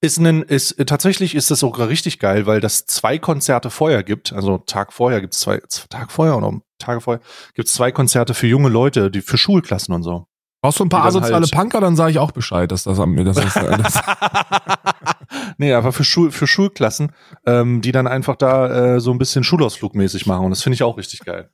Ist ein, ist, äh, tatsächlich ist das sogar richtig geil, weil das zwei Konzerte vorher gibt. Also Tag vorher gibt es zwei, Tag vorher oder Tage vorher gibt es zwei Konzerte für junge Leute, die für Schulklassen und so. Brauchst du ein paar asoziale halt- Punker, dann sage ich auch Bescheid, dass das am das ist, das, nee, aber für, Schul für Schulklassen, ähm, die dann einfach da äh, so ein bisschen Schulausflugmäßig machen. Und das finde ich auch richtig geil.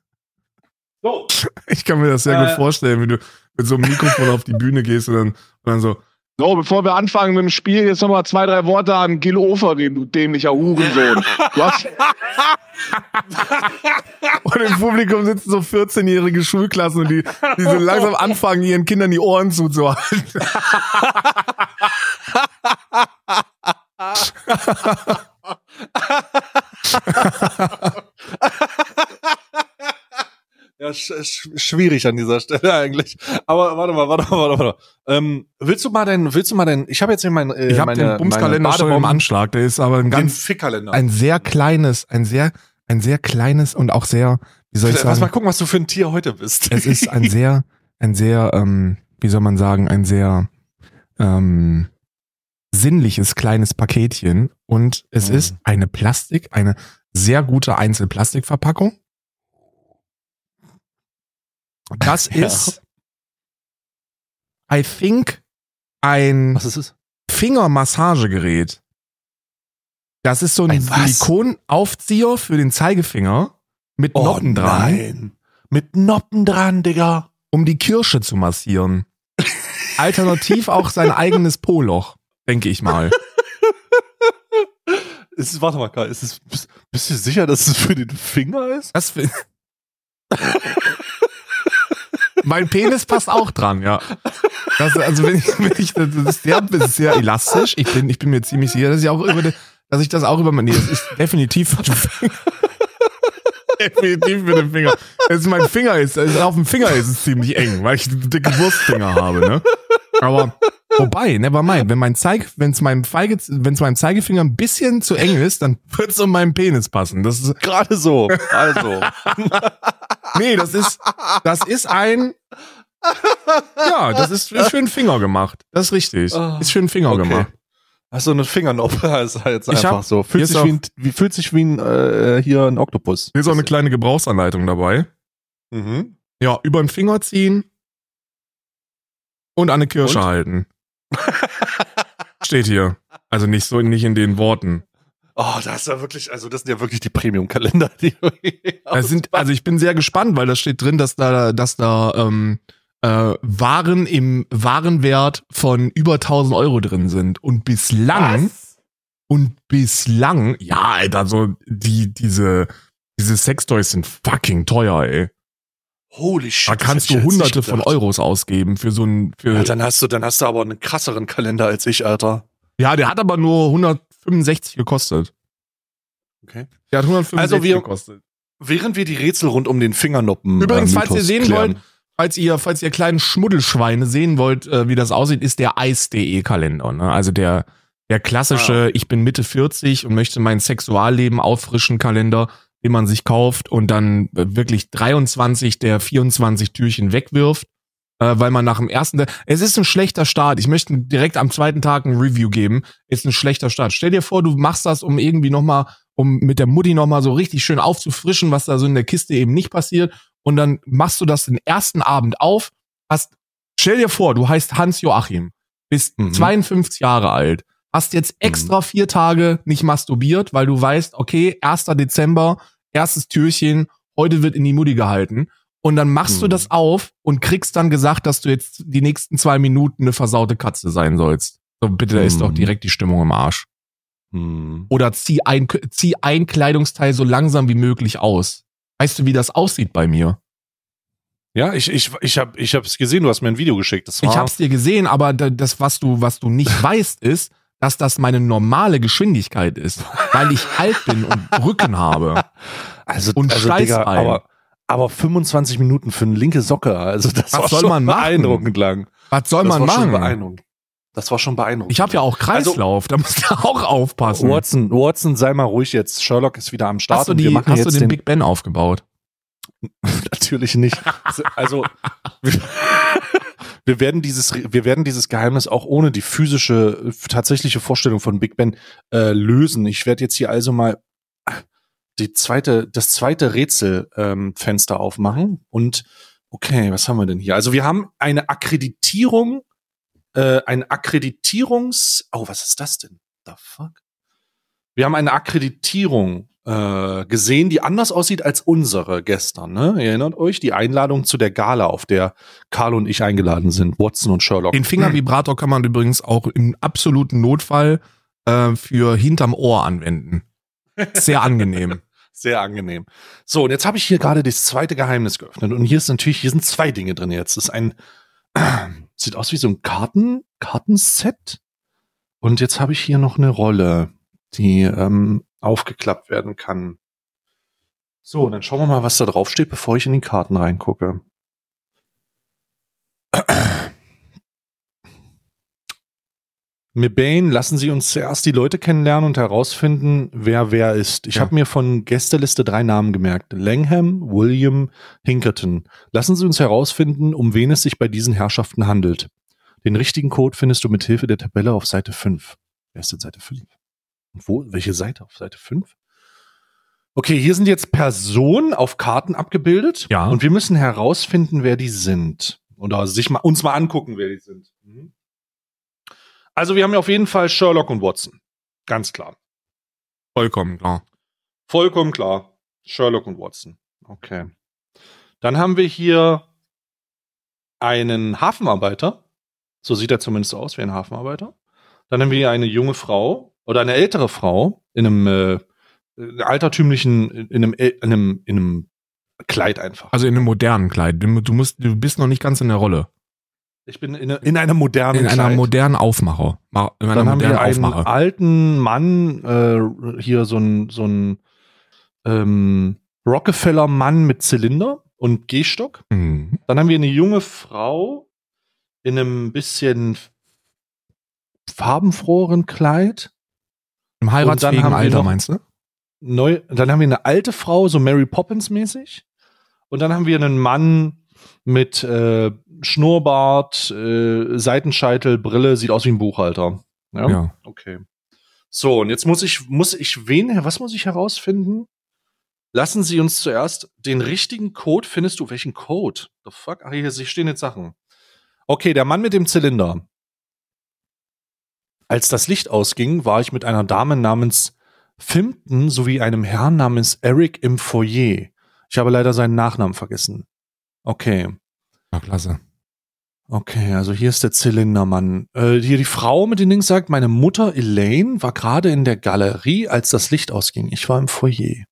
So. Ich kann mir das sehr Äh. gut vorstellen, wie du mit so einem Mikrofon auf die Bühne gehst und dann, und dann so, So, bevor wir anfangen mit dem Spiel, jetzt nochmal zwei, drei Worte an Gil Ofer, den du dämlicher Hurensohn. Du hast, und im Publikum sitzen so 14-jährige Schulklassen und die, die so langsam anfangen, ihren Kindern die Ohren zuzuhalten. Ja, sch sch schwierig an dieser Stelle eigentlich. Aber warte mal, warte mal, warte mal. Ähm, willst du mal denn, willst du mal denn, ich habe jetzt hier mein, äh, Ich habe den Bumskalender schon im Anschlag. Der ist aber ein ganz, Fickkalender. ein sehr kleines, ein sehr, ein sehr kleines und auch sehr, wie soll ich Lass mal sagen, gucken, was du für ein Tier heute bist. es ist ein sehr, ein sehr, ähm, wie soll man sagen, ein sehr ähm, sinnliches kleines Paketchen und es Mhm. ist eine Plastik, eine sehr gute Einzelplastikverpackung. Das ist, I think, ein? Fingermassagegerät. Das ist so ein, Ein? Silikonaufzieher für den Zeigefinger mit Noppen dran, Oh nein. Mit Noppen dran, Digga. um die Kirsche zu massieren. alternativ auch sein eigenes Po-Loch, denke ich mal. Ist, warte mal, Karl, ist es, bist, bist du sicher, dass es für den Finger ist? Das für mein Penis passt auch dran, ja. Das, also wenn ich, wenn ich das ist sehr, das ist sehr elastisch. Ich bin, ich bin mir ziemlich sicher, dass ich auch über, dass ich das auch über mein, nee, das ist definitiv definitiv für den Finger. Ist mein Finger ist, also auf dem Finger ist es ziemlich eng, weil ich dicke Wurstfinger habe, ne? Aber Wobei, never mind, wenn mein Zeig, wenn es meinem Feige, wenn es meinem Zeigefinger ein bisschen zu eng ist, dann wird es um meinen Penis passen. Das ist gerade so. Also. nee, das ist, das ist ein, ja, das ist, ist für den Finger gemacht. Das ist richtig. Oh, ist für den Finger okay. gemacht. Hast du eine Fingernoppe? ist halt jetzt einfach hab, so. Fühlt sich, wie ein, wie, fühlt sich wie ein, äh, hier ein Oktopus. Hier ist auch eine kleine Gebrauchsanleitung dabei. Mhm. Ja, über den Finger ziehen und an eine Kirsche und? halten. Steht hier. Also nicht so, nicht in den Worten. Oh, das ist ja wirklich, also das sind ja wirklich die Premium-Kalender. Die sind, also ich bin sehr gespannt, weil da steht drin, dass da, dass da ähm, äh, Waren im Warenwert von über 1000 Euro drin sind. Und bislang, Was? und bislang, ja, Alter, so die, diese, diese Sextoys sind fucking teuer, ey. Holy shit. Da kannst du hunderte von Euros ausgeben für so ein. Für ja, dann hast du, dann hast du aber einen krasseren Kalender als ich, Alter. Ja, der hat aber nur 165 gekostet. Okay. Der hat 165 also wir, gekostet. Während wir die Rätsel rund um den Fingernoppen. Übrigens, äh, falls ihr sehen klären. wollt, falls ihr, falls ihr kleinen Schmuddelschweine sehen wollt, äh, wie das aussieht, ist der Eis.de Kalender. Ne? Also der, der klassische, ah. ich bin Mitte 40 und möchte mein Sexualleben auffrischen Kalender den man sich kauft und dann wirklich 23 der 24 Türchen wegwirft, äh, weil man nach dem ersten, es ist ein schlechter Start. Ich möchte direkt am zweiten Tag ein Review geben. Ist ein schlechter Start. Stell dir vor, du machst das, um irgendwie nochmal, um mit der Mutti nochmal so richtig schön aufzufrischen, was da so in der Kiste eben nicht passiert. Und dann machst du das den ersten Abend auf, hast, stell dir vor, du heißt Hans Joachim, bist mhm. 52 Jahre alt, hast jetzt extra mhm. vier Tage nicht masturbiert, weil du weißt, okay, 1. Dezember, erstes Türchen, heute wird in die Mutti gehalten. Und dann machst hm. du das auf und kriegst dann gesagt, dass du jetzt die nächsten zwei Minuten eine versaute Katze sein sollst. So, bitte, da ist doch hm. direkt die Stimmung im Arsch. Hm. Oder zieh ein, zieh ein Kleidungsteil so langsam wie möglich aus. Weißt du, wie das aussieht bei mir? Ja, ich, ich, ich habe ich hab's gesehen, du hast mir ein Video geschickt. Das war ich hab's dir gesehen, aber das, was du, was du nicht weißt, ist, dass das meine normale Geschwindigkeit ist, weil ich alt bin und Rücken habe. Also, und also Digga, aber, aber 25 Minuten für eine linke Socke, also das Was war soll schon man machen? beeindruckend lang. Was soll das man machen? Beeindruckend. Das war schon beeindruckend. Ich habe ja auch Kreislauf, also, da musst du auch aufpassen. Watson, Watson, sei mal ruhig jetzt. Sherlock ist wieder am Start. Hast du, die, hast du den, den Big Ben aufgebaut? Natürlich nicht. Also wir werden dieses, wir werden dieses Geheimnis auch ohne die physische, tatsächliche Vorstellung von Big Ben äh, lösen. Ich werde jetzt hier also mal die zweite, das zweite Rätselfenster ähm, aufmachen und okay, was haben wir denn hier? Also wir haben eine Akkreditierung, äh, ein Akkreditierungs, oh, was ist das denn? The fuck? Wir haben eine Akkreditierung äh, gesehen, die anders aussieht als unsere gestern. Ne? Ihr erinnert euch die Einladung zu der Gala, auf der Karl und ich eingeladen sind, Watson und Sherlock. Den Fingervibrator kann man übrigens auch im absoluten Notfall äh, für hinterm Ohr anwenden. Sehr angenehm. Sehr angenehm. So, und jetzt habe ich hier gerade das zweite Geheimnis geöffnet. Und hier ist natürlich, hier sind zwei Dinge drin jetzt. Das ist ein, äh, sieht aus wie so ein Karten, Kartenset. Und jetzt habe ich hier noch eine Rolle, die ähm, aufgeklappt werden kann. So, dann schauen wir mal, was da drauf steht, bevor ich in die Karten reingucke. Mebane, lassen Sie uns zuerst die Leute kennenlernen und herausfinden, wer wer ist. Ich ja. habe mir von Gästeliste drei Namen gemerkt. Langham, William, Hinkerton. Lassen Sie uns herausfinden, um wen es sich bei diesen Herrschaften handelt. Den richtigen Code findest du mit Hilfe der Tabelle auf Seite 5. Wer ist denn Seite 5? Und wo? Welche Seite? Auf Seite 5? Okay, hier sind jetzt Personen auf Karten abgebildet. Ja. Und wir müssen herausfinden, wer die sind. Oder sich mal, uns mal angucken, wer die sind. Mhm. Also wir haben ja auf jeden Fall Sherlock und Watson. Ganz klar. Vollkommen klar. Vollkommen klar. Sherlock und Watson. Okay. Dann haben wir hier einen Hafenarbeiter. So sieht er zumindest aus wie ein Hafenarbeiter. Dann haben wir hier eine junge Frau oder eine ältere Frau in einem äh, altertümlichen, in einem, in einem, in einem Kleid einfach. Also in einem modernen Kleid. Du, musst, du bist noch nicht ganz in der Rolle. Ich bin in, in einer modernen In einer Kleid. modernen Aufmacher. In einer Dann haben wir einen Aufmacher. alten Mann, äh, hier so ein, so ein ähm, Rockefeller-Mann mit Zylinder und Gehstock. Mhm. Dann haben wir eine junge Frau in einem bisschen farbenfroheren Kleid. Im heiratsfähigen Alter, meinst du? Neu, dann haben wir eine alte Frau, so Mary Poppins mäßig. Und dann haben wir einen Mann mit äh, Schnurrbart, äh, Seitenscheitel, Brille, sieht aus wie ein Buchhalter. Ja? ja. Okay. So, und jetzt muss ich, muss ich wen, was muss ich herausfinden? Lassen Sie uns zuerst den richtigen Code. Findest du welchen Code? The fuck? Ach, hier stehen jetzt Sachen. Okay, der Mann mit dem Zylinder. Als das Licht ausging, war ich mit einer Dame namens Fimpton sowie einem Herrn namens Eric im Foyer. Ich habe leider seinen Nachnamen vergessen. Okay. Ja, klasse. Okay, also hier ist der Zylindermann. Äh, hier die Frau mit den Dings sagt, meine Mutter Elaine war gerade in der Galerie, als das Licht ausging. Ich war im Foyer.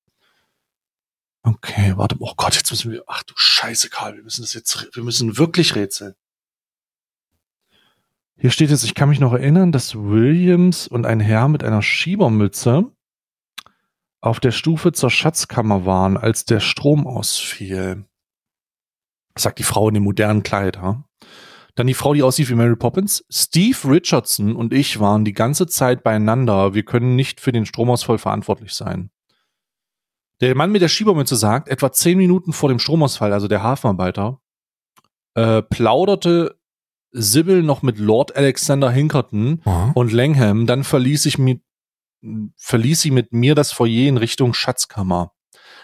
Okay, warte. Oh Gott, jetzt müssen wir. Ach du Scheiße, Karl, wir müssen das jetzt. Wir müssen wirklich rätseln. Hier steht jetzt, ich kann mich noch erinnern, dass Williams und ein Herr mit einer Schiebermütze auf der Stufe zur Schatzkammer waren, als der Strom ausfiel. Sagt die Frau in dem modernen Kleid, ha? Dann die Frau, die aussieht wie Mary Poppins. Steve Richardson und ich waren die ganze Zeit beieinander. Wir können nicht für den Stromausfall verantwortlich sein. Der Mann mit der Schiebermütze sagt, etwa zehn Minuten vor dem Stromausfall, also der Hafenarbeiter, äh, plauderte Sybil noch mit Lord Alexander Hinkerton Aha. und Langham, dann verließ ich mit, verließ sie mit mir das Foyer in Richtung Schatzkammer.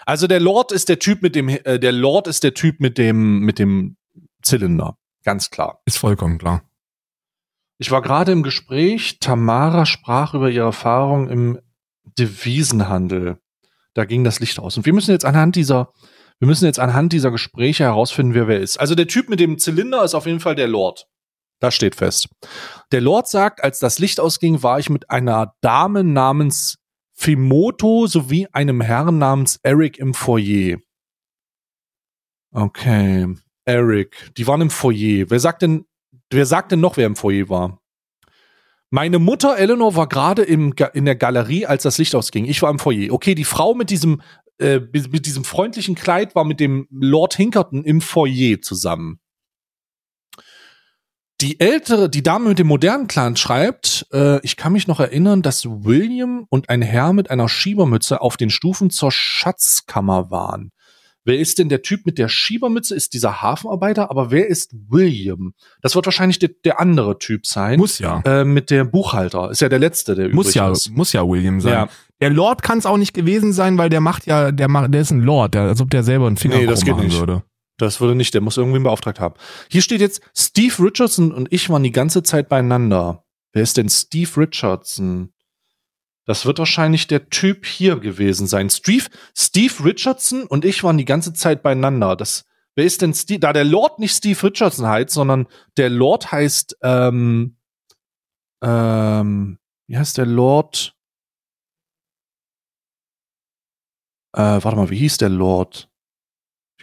Also der Lord ist der Typ mit dem, äh, der Lord ist der Typ mit dem, mit dem Zylinder. Ganz klar. Ist vollkommen klar. Ich war gerade im Gespräch. Tamara sprach über ihre Erfahrung im Devisenhandel da ging das Licht aus. Und wir müssen jetzt anhand dieser, wir müssen jetzt anhand dieser Gespräche herausfinden, wer wer ist. Also der Typ mit dem Zylinder ist auf jeden Fall der Lord. Das steht fest. Der Lord sagt, als das Licht ausging, war ich mit einer Dame namens Fimoto sowie einem Herrn namens Eric im Foyer. Okay, Eric. Die waren im Foyer. Wer sagt denn, wer sagt denn noch, wer im Foyer war? Meine Mutter Eleanor war gerade in der Galerie, als das Licht ausging. Ich war im Foyer. Okay, die Frau mit diesem äh, mit diesem freundlichen Kleid war mit dem Lord Hinkerton im Foyer zusammen. Die ältere, die Dame mit dem modernen Kleid schreibt, äh, ich kann mich noch erinnern, dass William und ein Herr mit einer Schiebermütze auf den Stufen zur Schatzkammer waren. Wer ist denn der Typ mit der Schiebermütze? Ist dieser Hafenarbeiter, aber wer ist William? Das wird wahrscheinlich der, der andere Typ sein. Muss ja. Äh, mit der Buchhalter. Ist ja der letzte, der muss ja, ist. Muss ja William sein. Ja. Der Lord kann es auch nicht gewesen sein, weil der macht ja, der macht, der ist ein Lord, der, als ob der selber einen Finger nee, das geht nicht. würde. Das würde nicht, der muss irgendwen beauftragt haben. Hier steht jetzt, Steve Richardson und ich waren die ganze Zeit beieinander. Wer ist denn Steve Richardson? Das wird wahrscheinlich der Typ hier gewesen sein. Steve, Steve Richardson und ich waren die ganze Zeit beieinander. Das, wer ist denn Steve? Da der Lord nicht Steve Richardson heißt, sondern der Lord heißt, ähm, ähm, wie heißt der Lord? Äh, warte mal, wie hieß der Lord?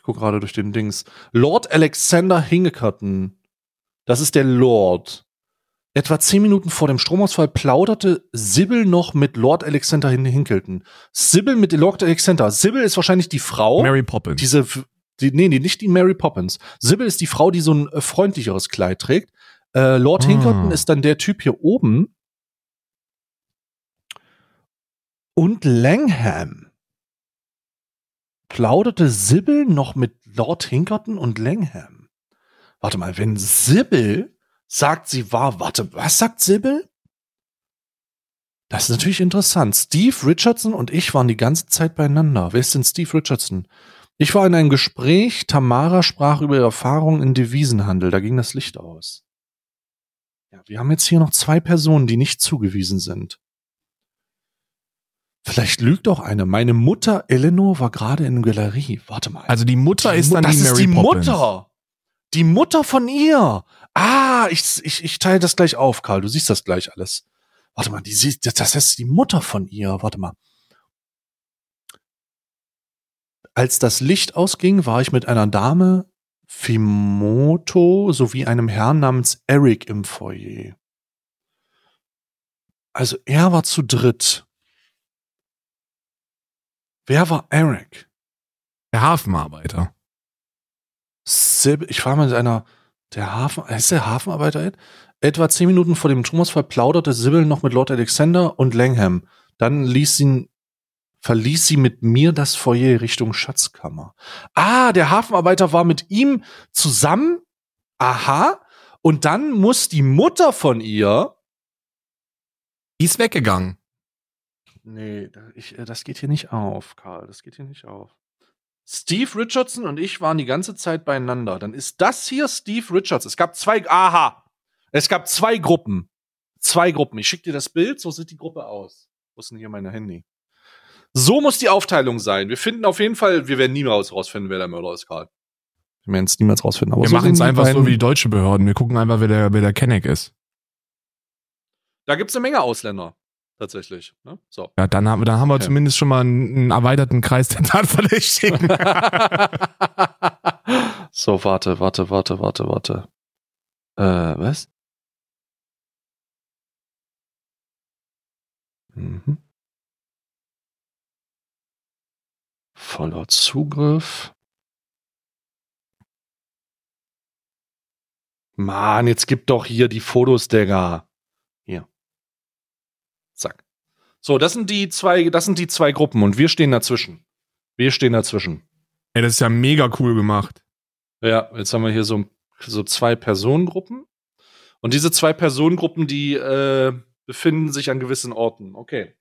Gucke gerade durch den Dings. Lord Alexander Hingekerton. Das ist der Lord. Etwa zehn Minuten vor dem Stromausfall plauderte Sibyl noch mit Lord Alexander Hinkelton. Sibyl mit Lord Alexander. Sibyl ist wahrscheinlich die Frau. Mary Poppins. Diese, die, nee, nee, nicht die Mary Poppins. Sibyl ist die Frau, die so ein äh, freundlicheres Kleid trägt. Äh, Lord ah. Hinkelton ist dann der Typ hier oben. Und Langham. Plauderte Sibyl noch mit Lord Hinkerton und Langham. Warte mal, wenn Sibyl sagt, sie war, warte, was sagt Sibyl? Das ist natürlich interessant. Steve Richardson und ich waren die ganze Zeit beieinander. Wer ist denn Steve Richardson? Ich war in einem Gespräch, Tamara sprach über ihre Erfahrungen im Devisenhandel, da ging das Licht aus. Ja, wir haben jetzt hier noch zwei Personen, die nicht zugewiesen sind. Vielleicht lügt auch eine. Meine Mutter Eleanor war gerade in der Galerie. Warte mal. Also die Mutter die ist dann das die Mary ist die Poppins. Mutter. Die Mutter von ihr. Ah, ich, ich, ich teile das gleich auf, Karl. Du siehst das gleich alles. Warte mal, die sieht, das ist die Mutter von ihr. Warte mal. Als das Licht ausging, war ich mit einer Dame, Fimoto, sowie einem Herrn namens Eric im Foyer. Also er war zu dritt. Wer war Eric? Der Hafenarbeiter. Sib ich war mal mit einer, der Hafen, ist der Hafenarbeiter? Etwa zehn Minuten vor dem Thomasfall plauderte Sibyl noch mit Lord Alexander und Langham. Dann ließ sie, verließ sie mit mir das Foyer Richtung Schatzkammer. Ah, der Hafenarbeiter war mit ihm zusammen. Aha. Und dann muss die Mutter von ihr. Die ist weggegangen. Nee, ich, äh, das geht hier nicht auf, Karl. Das geht hier nicht auf. Steve Richardson und ich waren die ganze Zeit beieinander. Dann ist das hier Steve Richards. Es gab zwei, aha, es gab zwei Gruppen. Zwei Gruppen. Ich schicke dir das Bild, so sieht die Gruppe aus. Wo ist denn hier meine Handy? So muss die Aufteilung sein. Wir finden auf jeden Fall, wir werden niemals rausfinden, wer der Mörder ist, Karl. Wir werden es niemals rausfinden. Aber wir so machen es einfach so wie die deutsche Behörden. Wir gucken einfach, wer der, wer der Kenneck ist. Da gibt es eine Menge Ausländer tatsächlich. Ne? So. Ja, dann haben, dann haben wir okay. zumindest schon mal einen, einen erweiterten Kreis der Tatverdächtigen. so, warte, warte, warte, warte, warte. Äh, was? Mhm. Voller Zugriff. Mann, jetzt gib doch hier die Fotos, Digga. Zack. So, das sind die zwei, das sind die zwei Gruppen und wir stehen dazwischen. Wir stehen dazwischen. Ey, das ist ja mega cool gemacht. Ja, jetzt haben wir hier so, so zwei Personengruppen. Und diese zwei Personengruppen, die äh, befinden sich an gewissen Orten. Okay.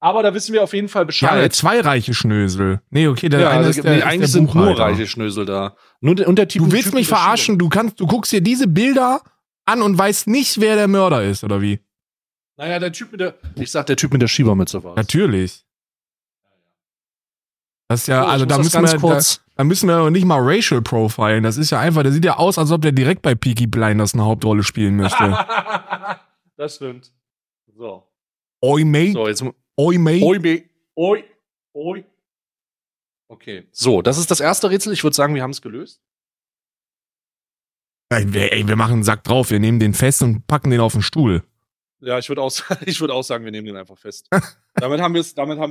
Aber da wissen wir auf jeden Fall Bescheid. Ja, zwei reiche Schnösel. Nee, okay, der ja, eine ist der, nee, eigentlich ist der sind nur reiche Schnösel da. Nur der, und der typ, du willst typ mich verarschen, du kannst, du guckst dir diese Bilder an und weißt nicht, wer der Mörder ist, oder wie? Naja, der Typ mit der. Ich sag, der Typ mit der Schiebermütze war Natürlich. Das ist ja, oh, also da müssen, wir, da, da, müssen wir nicht mal Racial Profilen. Das ist ja einfach, der sieht ja aus, als ob der direkt bei Peaky Blinders eine Hauptrolle spielen möchte. das stimmt. So. Oi, mate. So, jetzt. Oi, mate. Oi, mate. Oi. Oi. Okay. So, das ist das erste Rätsel. Ich würde sagen, wir haben es gelöst. Ey, ey, wir machen einen Sack drauf. Wir nehmen den fest und packen den auf den Stuhl. Ja, ich würde auch, würd auch sagen, wir nehmen den einfach fest. damit haben wir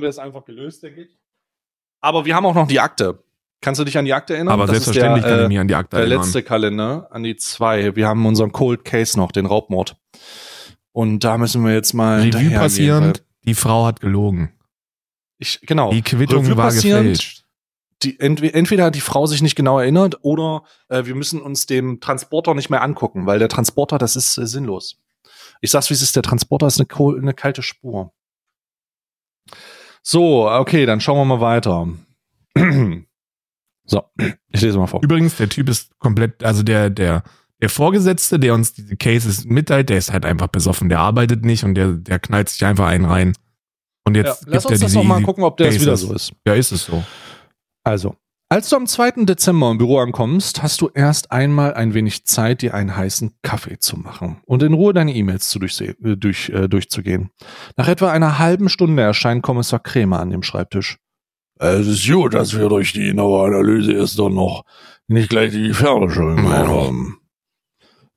es einfach gelöst, denke ich. Aber wir haben auch noch die Akte. Kannst du dich an die Akte erinnern? Aber das selbstverständlich der, kann ich mich an die Akte der erinnern. Der letzte Kalender, an die zwei. Wir haben unseren Cold Case noch, den Raubmord. Und da müssen wir jetzt mal. Revue passierend, die Frau hat gelogen. Ich, genau. Die Quittung Revue war gefälscht. Die, entweder hat die Frau sich nicht genau erinnert oder äh, wir müssen uns dem Transporter nicht mehr angucken, weil der Transporter, das ist äh, sinnlos. Ich sag's, wie es ist, der Transporter ist eine, eine kalte Spur. So, okay, dann schauen wir mal weiter. so, ich lese mal vor. Übrigens, der Typ ist komplett, also der, der, der Vorgesetzte, der uns diese Cases mitteilt, der ist halt einfach besoffen, der arbeitet nicht und der, der knallt sich einfach einen rein. Und jetzt ja, lass uns das noch mal gucken, ob der Cases. wieder so ist. Ja, ist es so. Also, als du am 2. Dezember im Büro ankommst, hast du erst einmal ein wenig Zeit, dir einen heißen Kaffee zu machen und in Ruhe deine E-Mails zu äh, durch, äh, durchzugehen. Nach etwa einer halben Stunde erscheint Kommissar Krämer an dem Schreibtisch. Es ist gut, dass wir durch die genaue Analyse erst doch noch nicht gleich die schön haben.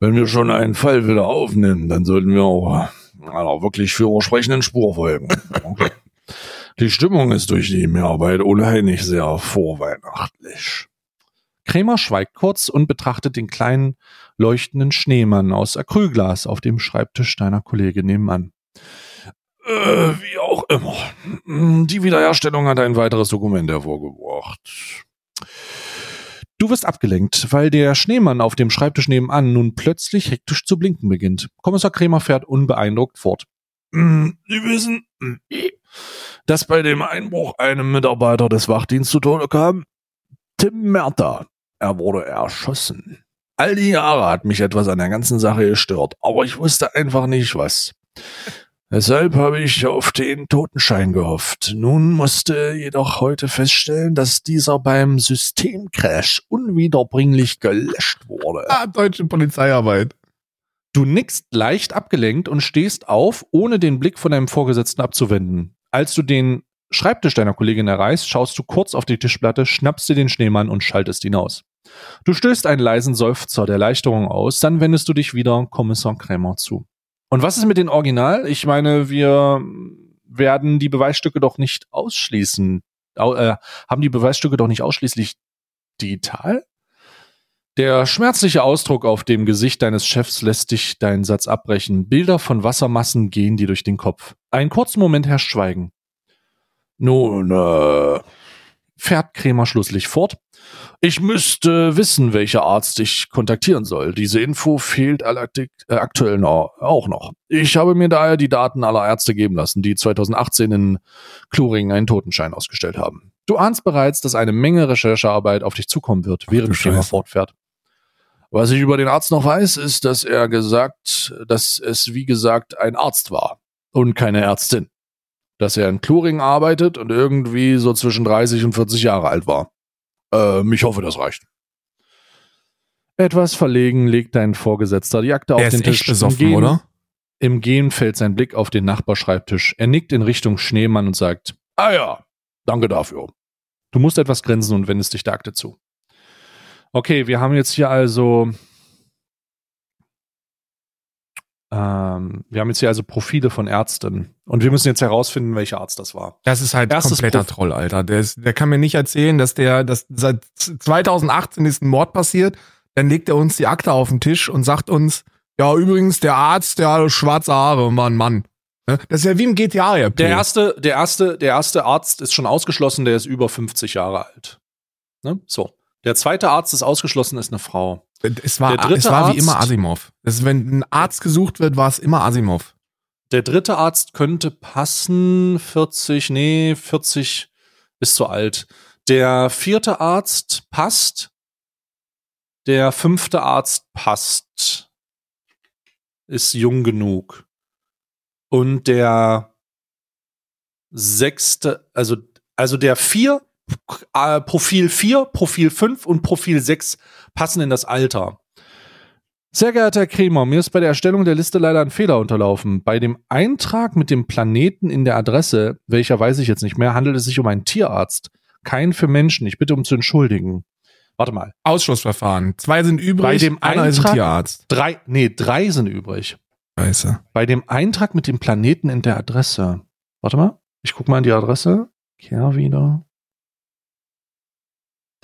Wenn wir schon einen Fall wieder aufnehmen, dann sollten wir auch einer wirklich führersprechenden Spur folgen. Okay. Die Stimmung ist durch die Mehrarbeit ohnehin sehr vorweihnachtlich. Krämer schweigt kurz und betrachtet den kleinen leuchtenden Schneemann aus Acrylglas auf dem Schreibtisch deiner Kollegin nebenan. Äh, wie auch immer. Die Wiederherstellung hat ein weiteres Dokument hervorgebracht. Du wirst abgelenkt, weil der Schneemann auf dem Schreibtisch nebenan nun plötzlich hektisch zu blinken beginnt. Kommissar Krämer fährt unbeeindruckt fort. Sie wissen, dass bei dem Einbruch einem Mitarbeiter des Wachdienstes zu Tode kam? Tim Merta. Er wurde erschossen. All die Jahre hat mich etwas an der ganzen Sache gestört, aber ich wusste einfach nicht was. Deshalb habe ich auf den Totenschein gehofft. Nun musste jedoch heute feststellen, dass dieser beim Systemcrash unwiederbringlich gelöscht wurde. Ah, deutsche Polizeiarbeit. Du nickst leicht abgelenkt und stehst auf, ohne den Blick von deinem Vorgesetzten abzuwenden. Als du den Schreibtisch deiner Kollegin erreichst, schaust du kurz auf die Tischplatte, schnappst dir den Schneemann und schaltest ihn aus. Du stößt einen leisen Seufzer der Erleichterung aus, dann wendest du dich wieder Kommissar Krämer zu. Und was ist mit den Original? Ich meine, wir werden die Beweisstücke doch nicht ausschließen. Äh, haben die Beweisstücke doch nicht ausschließlich digital? Der schmerzliche Ausdruck auf dem Gesicht deines Chefs lässt dich deinen Satz abbrechen. Bilder von Wassermassen gehen dir durch den Kopf. Einen kurzen Moment herrscht Schweigen. Nun, äh, fährt Krämer schlusslich fort. Ich müsste wissen, welcher Arzt ich kontaktieren soll. Diese Info fehlt äh, aktuell noch, auch noch. Ich habe mir daher die Daten aller Ärzte geben lassen, die 2018 in Kluring einen Totenschein ausgestellt haben. Du ahnst bereits, dass eine Menge Recherchearbeit auf dich zukommen wird, während Krämer fortfährt. Was ich über den Arzt noch weiß, ist, dass er gesagt, dass es wie gesagt ein Arzt war und keine Ärztin dass er in Kluring arbeitet und irgendwie so zwischen 30 und 40 Jahre alt war. Ähm, ich hoffe, das reicht. Etwas verlegen legt dein Vorgesetzter die Akte er auf den Tisch. Tisch. besoffen, Im Gehen, oder? Im Gehen fällt sein Blick auf den Nachbarschreibtisch. Er nickt in Richtung Schneemann und sagt, ah ja, danke dafür. Du musst etwas grinsen und wendest dich der Akte zu. Okay, wir haben jetzt hier also ähm, wir haben jetzt hier also Profile von Ärzten und wir müssen jetzt herausfinden, welcher Arzt das war. Das ist halt Erstes kompletter Prof- Troll, Alter. Der, ist, der kann mir nicht erzählen, dass der, dass seit 2018 ist ein Mord passiert. Dann legt er uns die Akte auf den Tisch und sagt uns, ja, übrigens, der Arzt, der hat schwarze Haare, Mann, Mann. Ne? Das ist ja wie im GTA-RP. Der erste, der erste, der erste Arzt ist schon ausgeschlossen, der ist über 50 Jahre alt. Ne? So. Der zweite Arzt ist ausgeschlossen, ist eine Frau. Es war, der dritte es war wie Arzt- immer Asimov. Ist, wenn ein Arzt gesucht wird, war es immer Asimov. Der dritte Arzt könnte passen, 40, nee, 40 ist zu alt. Der vierte Arzt passt. Der fünfte Arzt passt. Ist jung genug. Und der sechste, also, also der vier, äh, Profil 4, Profil 5 und Profil 6 passen in das Alter. Sehr geehrter Herr Kremer, mir ist bei der Erstellung der Liste leider ein Fehler unterlaufen. Bei dem Eintrag mit dem Planeten in der Adresse, welcher weiß ich jetzt nicht mehr, handelt es sich um einen Tierarzt. Kein für Menschen. Ich bitte um zu entschuldigen. Warte mal. Ausschlussverfahren. Zwei sind übrig, Bei dem einer ist ein Eintrag- Tierarzt. Drei, nee, drei sind übrig. Scheiße. Bei dem Eintrag mit dem Planeten in der Adresse. Warte mal. Ich guck mal in die Adresse. Kehr wieder.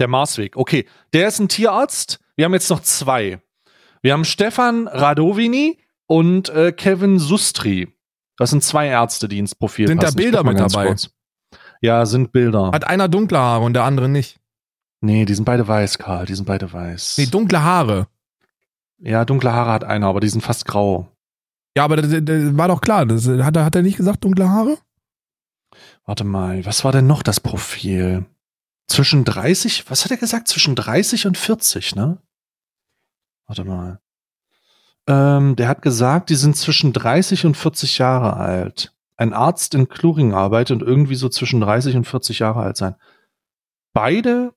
Der Marsweg. Okay. Der ist ein Tierarzt. Wir haben jetzt noch zwei. Wir haben Stefan Radovini und äh, Kevin Sustri. Das sind zwei Ärzte, die ins Profil Sind da passen. Ich Bilder mit dabei? kurz. Ja, sind Bilder. Hat einer dunkle Haare und der andere nicht. Nee, die sind beide weiß, Karl. Die sind beide weiß. Nee, dunkle Haare. ja, dunkle Haare hat einer, aber die sind fast grau. Ja, aber das, das war doch klar. Das, hat, hat er nicht gesagt, dunkle Haare? Warte mal, was war denn noch das Profil? Zwischen 30, was hat er gesagt? Zwischen 30 und 40, ne? Warte mal. Ähm, der hat gesagt, die sind zwischen 30 und 40 Jahre alt. Ein Arzt in Kluring arbeitet und irgendwie so zwischen 30 und 40 Jahre alt sein. Beide,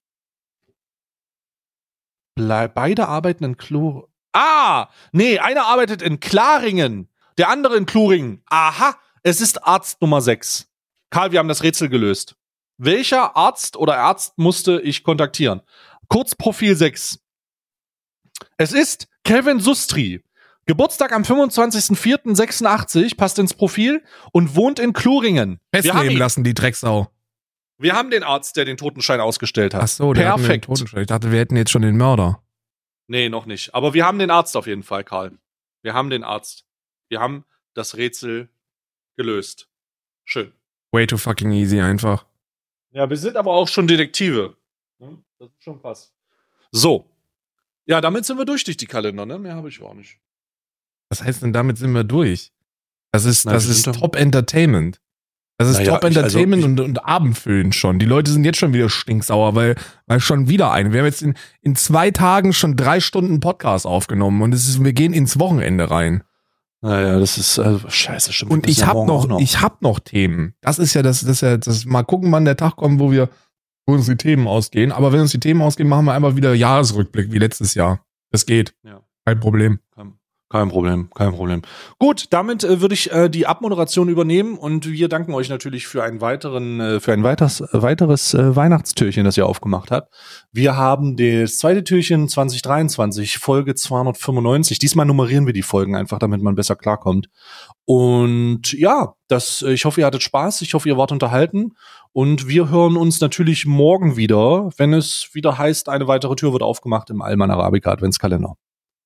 beide arbeiten in Kluring. Ah! Nee, einer arbeitet in Klaringen, der andere in Kluringen. Aha! Es ist Arzt Nummer 6. Karl, wir haben das Rätsel gelöst. Welcher Arzt oder Arzt musste ich kontaktieren? Kurz Profil 6. Es ist Kevin Sustri. Geburtstag am 25.04.86, passt ins Profil und wohnt in Kluringen. Festnehmen lassen, die Drecksau. wir haben den Arzt, der den Totenschein ausgestellt hat. Ach so, der Perfekt. Totenschein. ich dachte, wir hätten jetzt schon den Mörder. Nee, noch nicht. Aber wir haben den Arzt auf jeden Fall, Karl. Wir haben den Arzt. Wir haben das Rätsel gelöst. Schön. Way too fucking easy einfach. Ja, wir sind aber auch schon Detektive. Ne? Das ist schon krass. So. Ja, damit sind wir durch durch die Kalender, ne? Mehr habe ich auch nicht. Was heißt denn, damit sind wir durch? Das ist, Na, das ist Top Entertainment. Das ist Naja, Top ich- also Entertainment ich- und, und Abendfüllen schon. Die Leute sind jetzt schon wieder stinksauer, weil, weil schon wieder ein. Wir haben jetzt in, in zwei Tagen schon drei Stunden Podcast aufgenommen und es ist, wir gehen ins Wochenende rein. Naja, das ist also, scheiße, stimmt. Und ich habe noch, noch, ich habe noch Themen. Das ist ja das, das ist ja das. Mal gucken, wann der Tag kommt, wo wir, wo uns die Themen ausgehen. Aber wenn uns die Themen ausgehen, machen wir einfach wieder Jahresrückblick wie letztes Jahr. Das geht. Ja. Kein Problem. Kein, kein Problem, kein Problem. Gut, damit äh, würde ich äh, die Abmoderation übernehmen und wir danken euch natürlich für einen weiteren, äh, für ein weiteres, äh, weiteres äh, Weihnachtstürchen, das ihr aufgemacht habt. Wir haben das zweite Türchen 2023, Folge 295. Diesmal nummerieren wir die Folgen einfach, damit man besser klarkommt. Und ja, das, äh, ich hoffe, ihr hattet Spaß. Ich hoffe, ihr wart unterhalten. Und wir hören uns natürlich morgen wieder, wenn es wieder heißt, eine weitere Tür wird aufgemacht im Alman Arabica Adventskalender.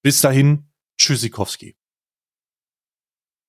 Bis dahin, Tschüssikowski.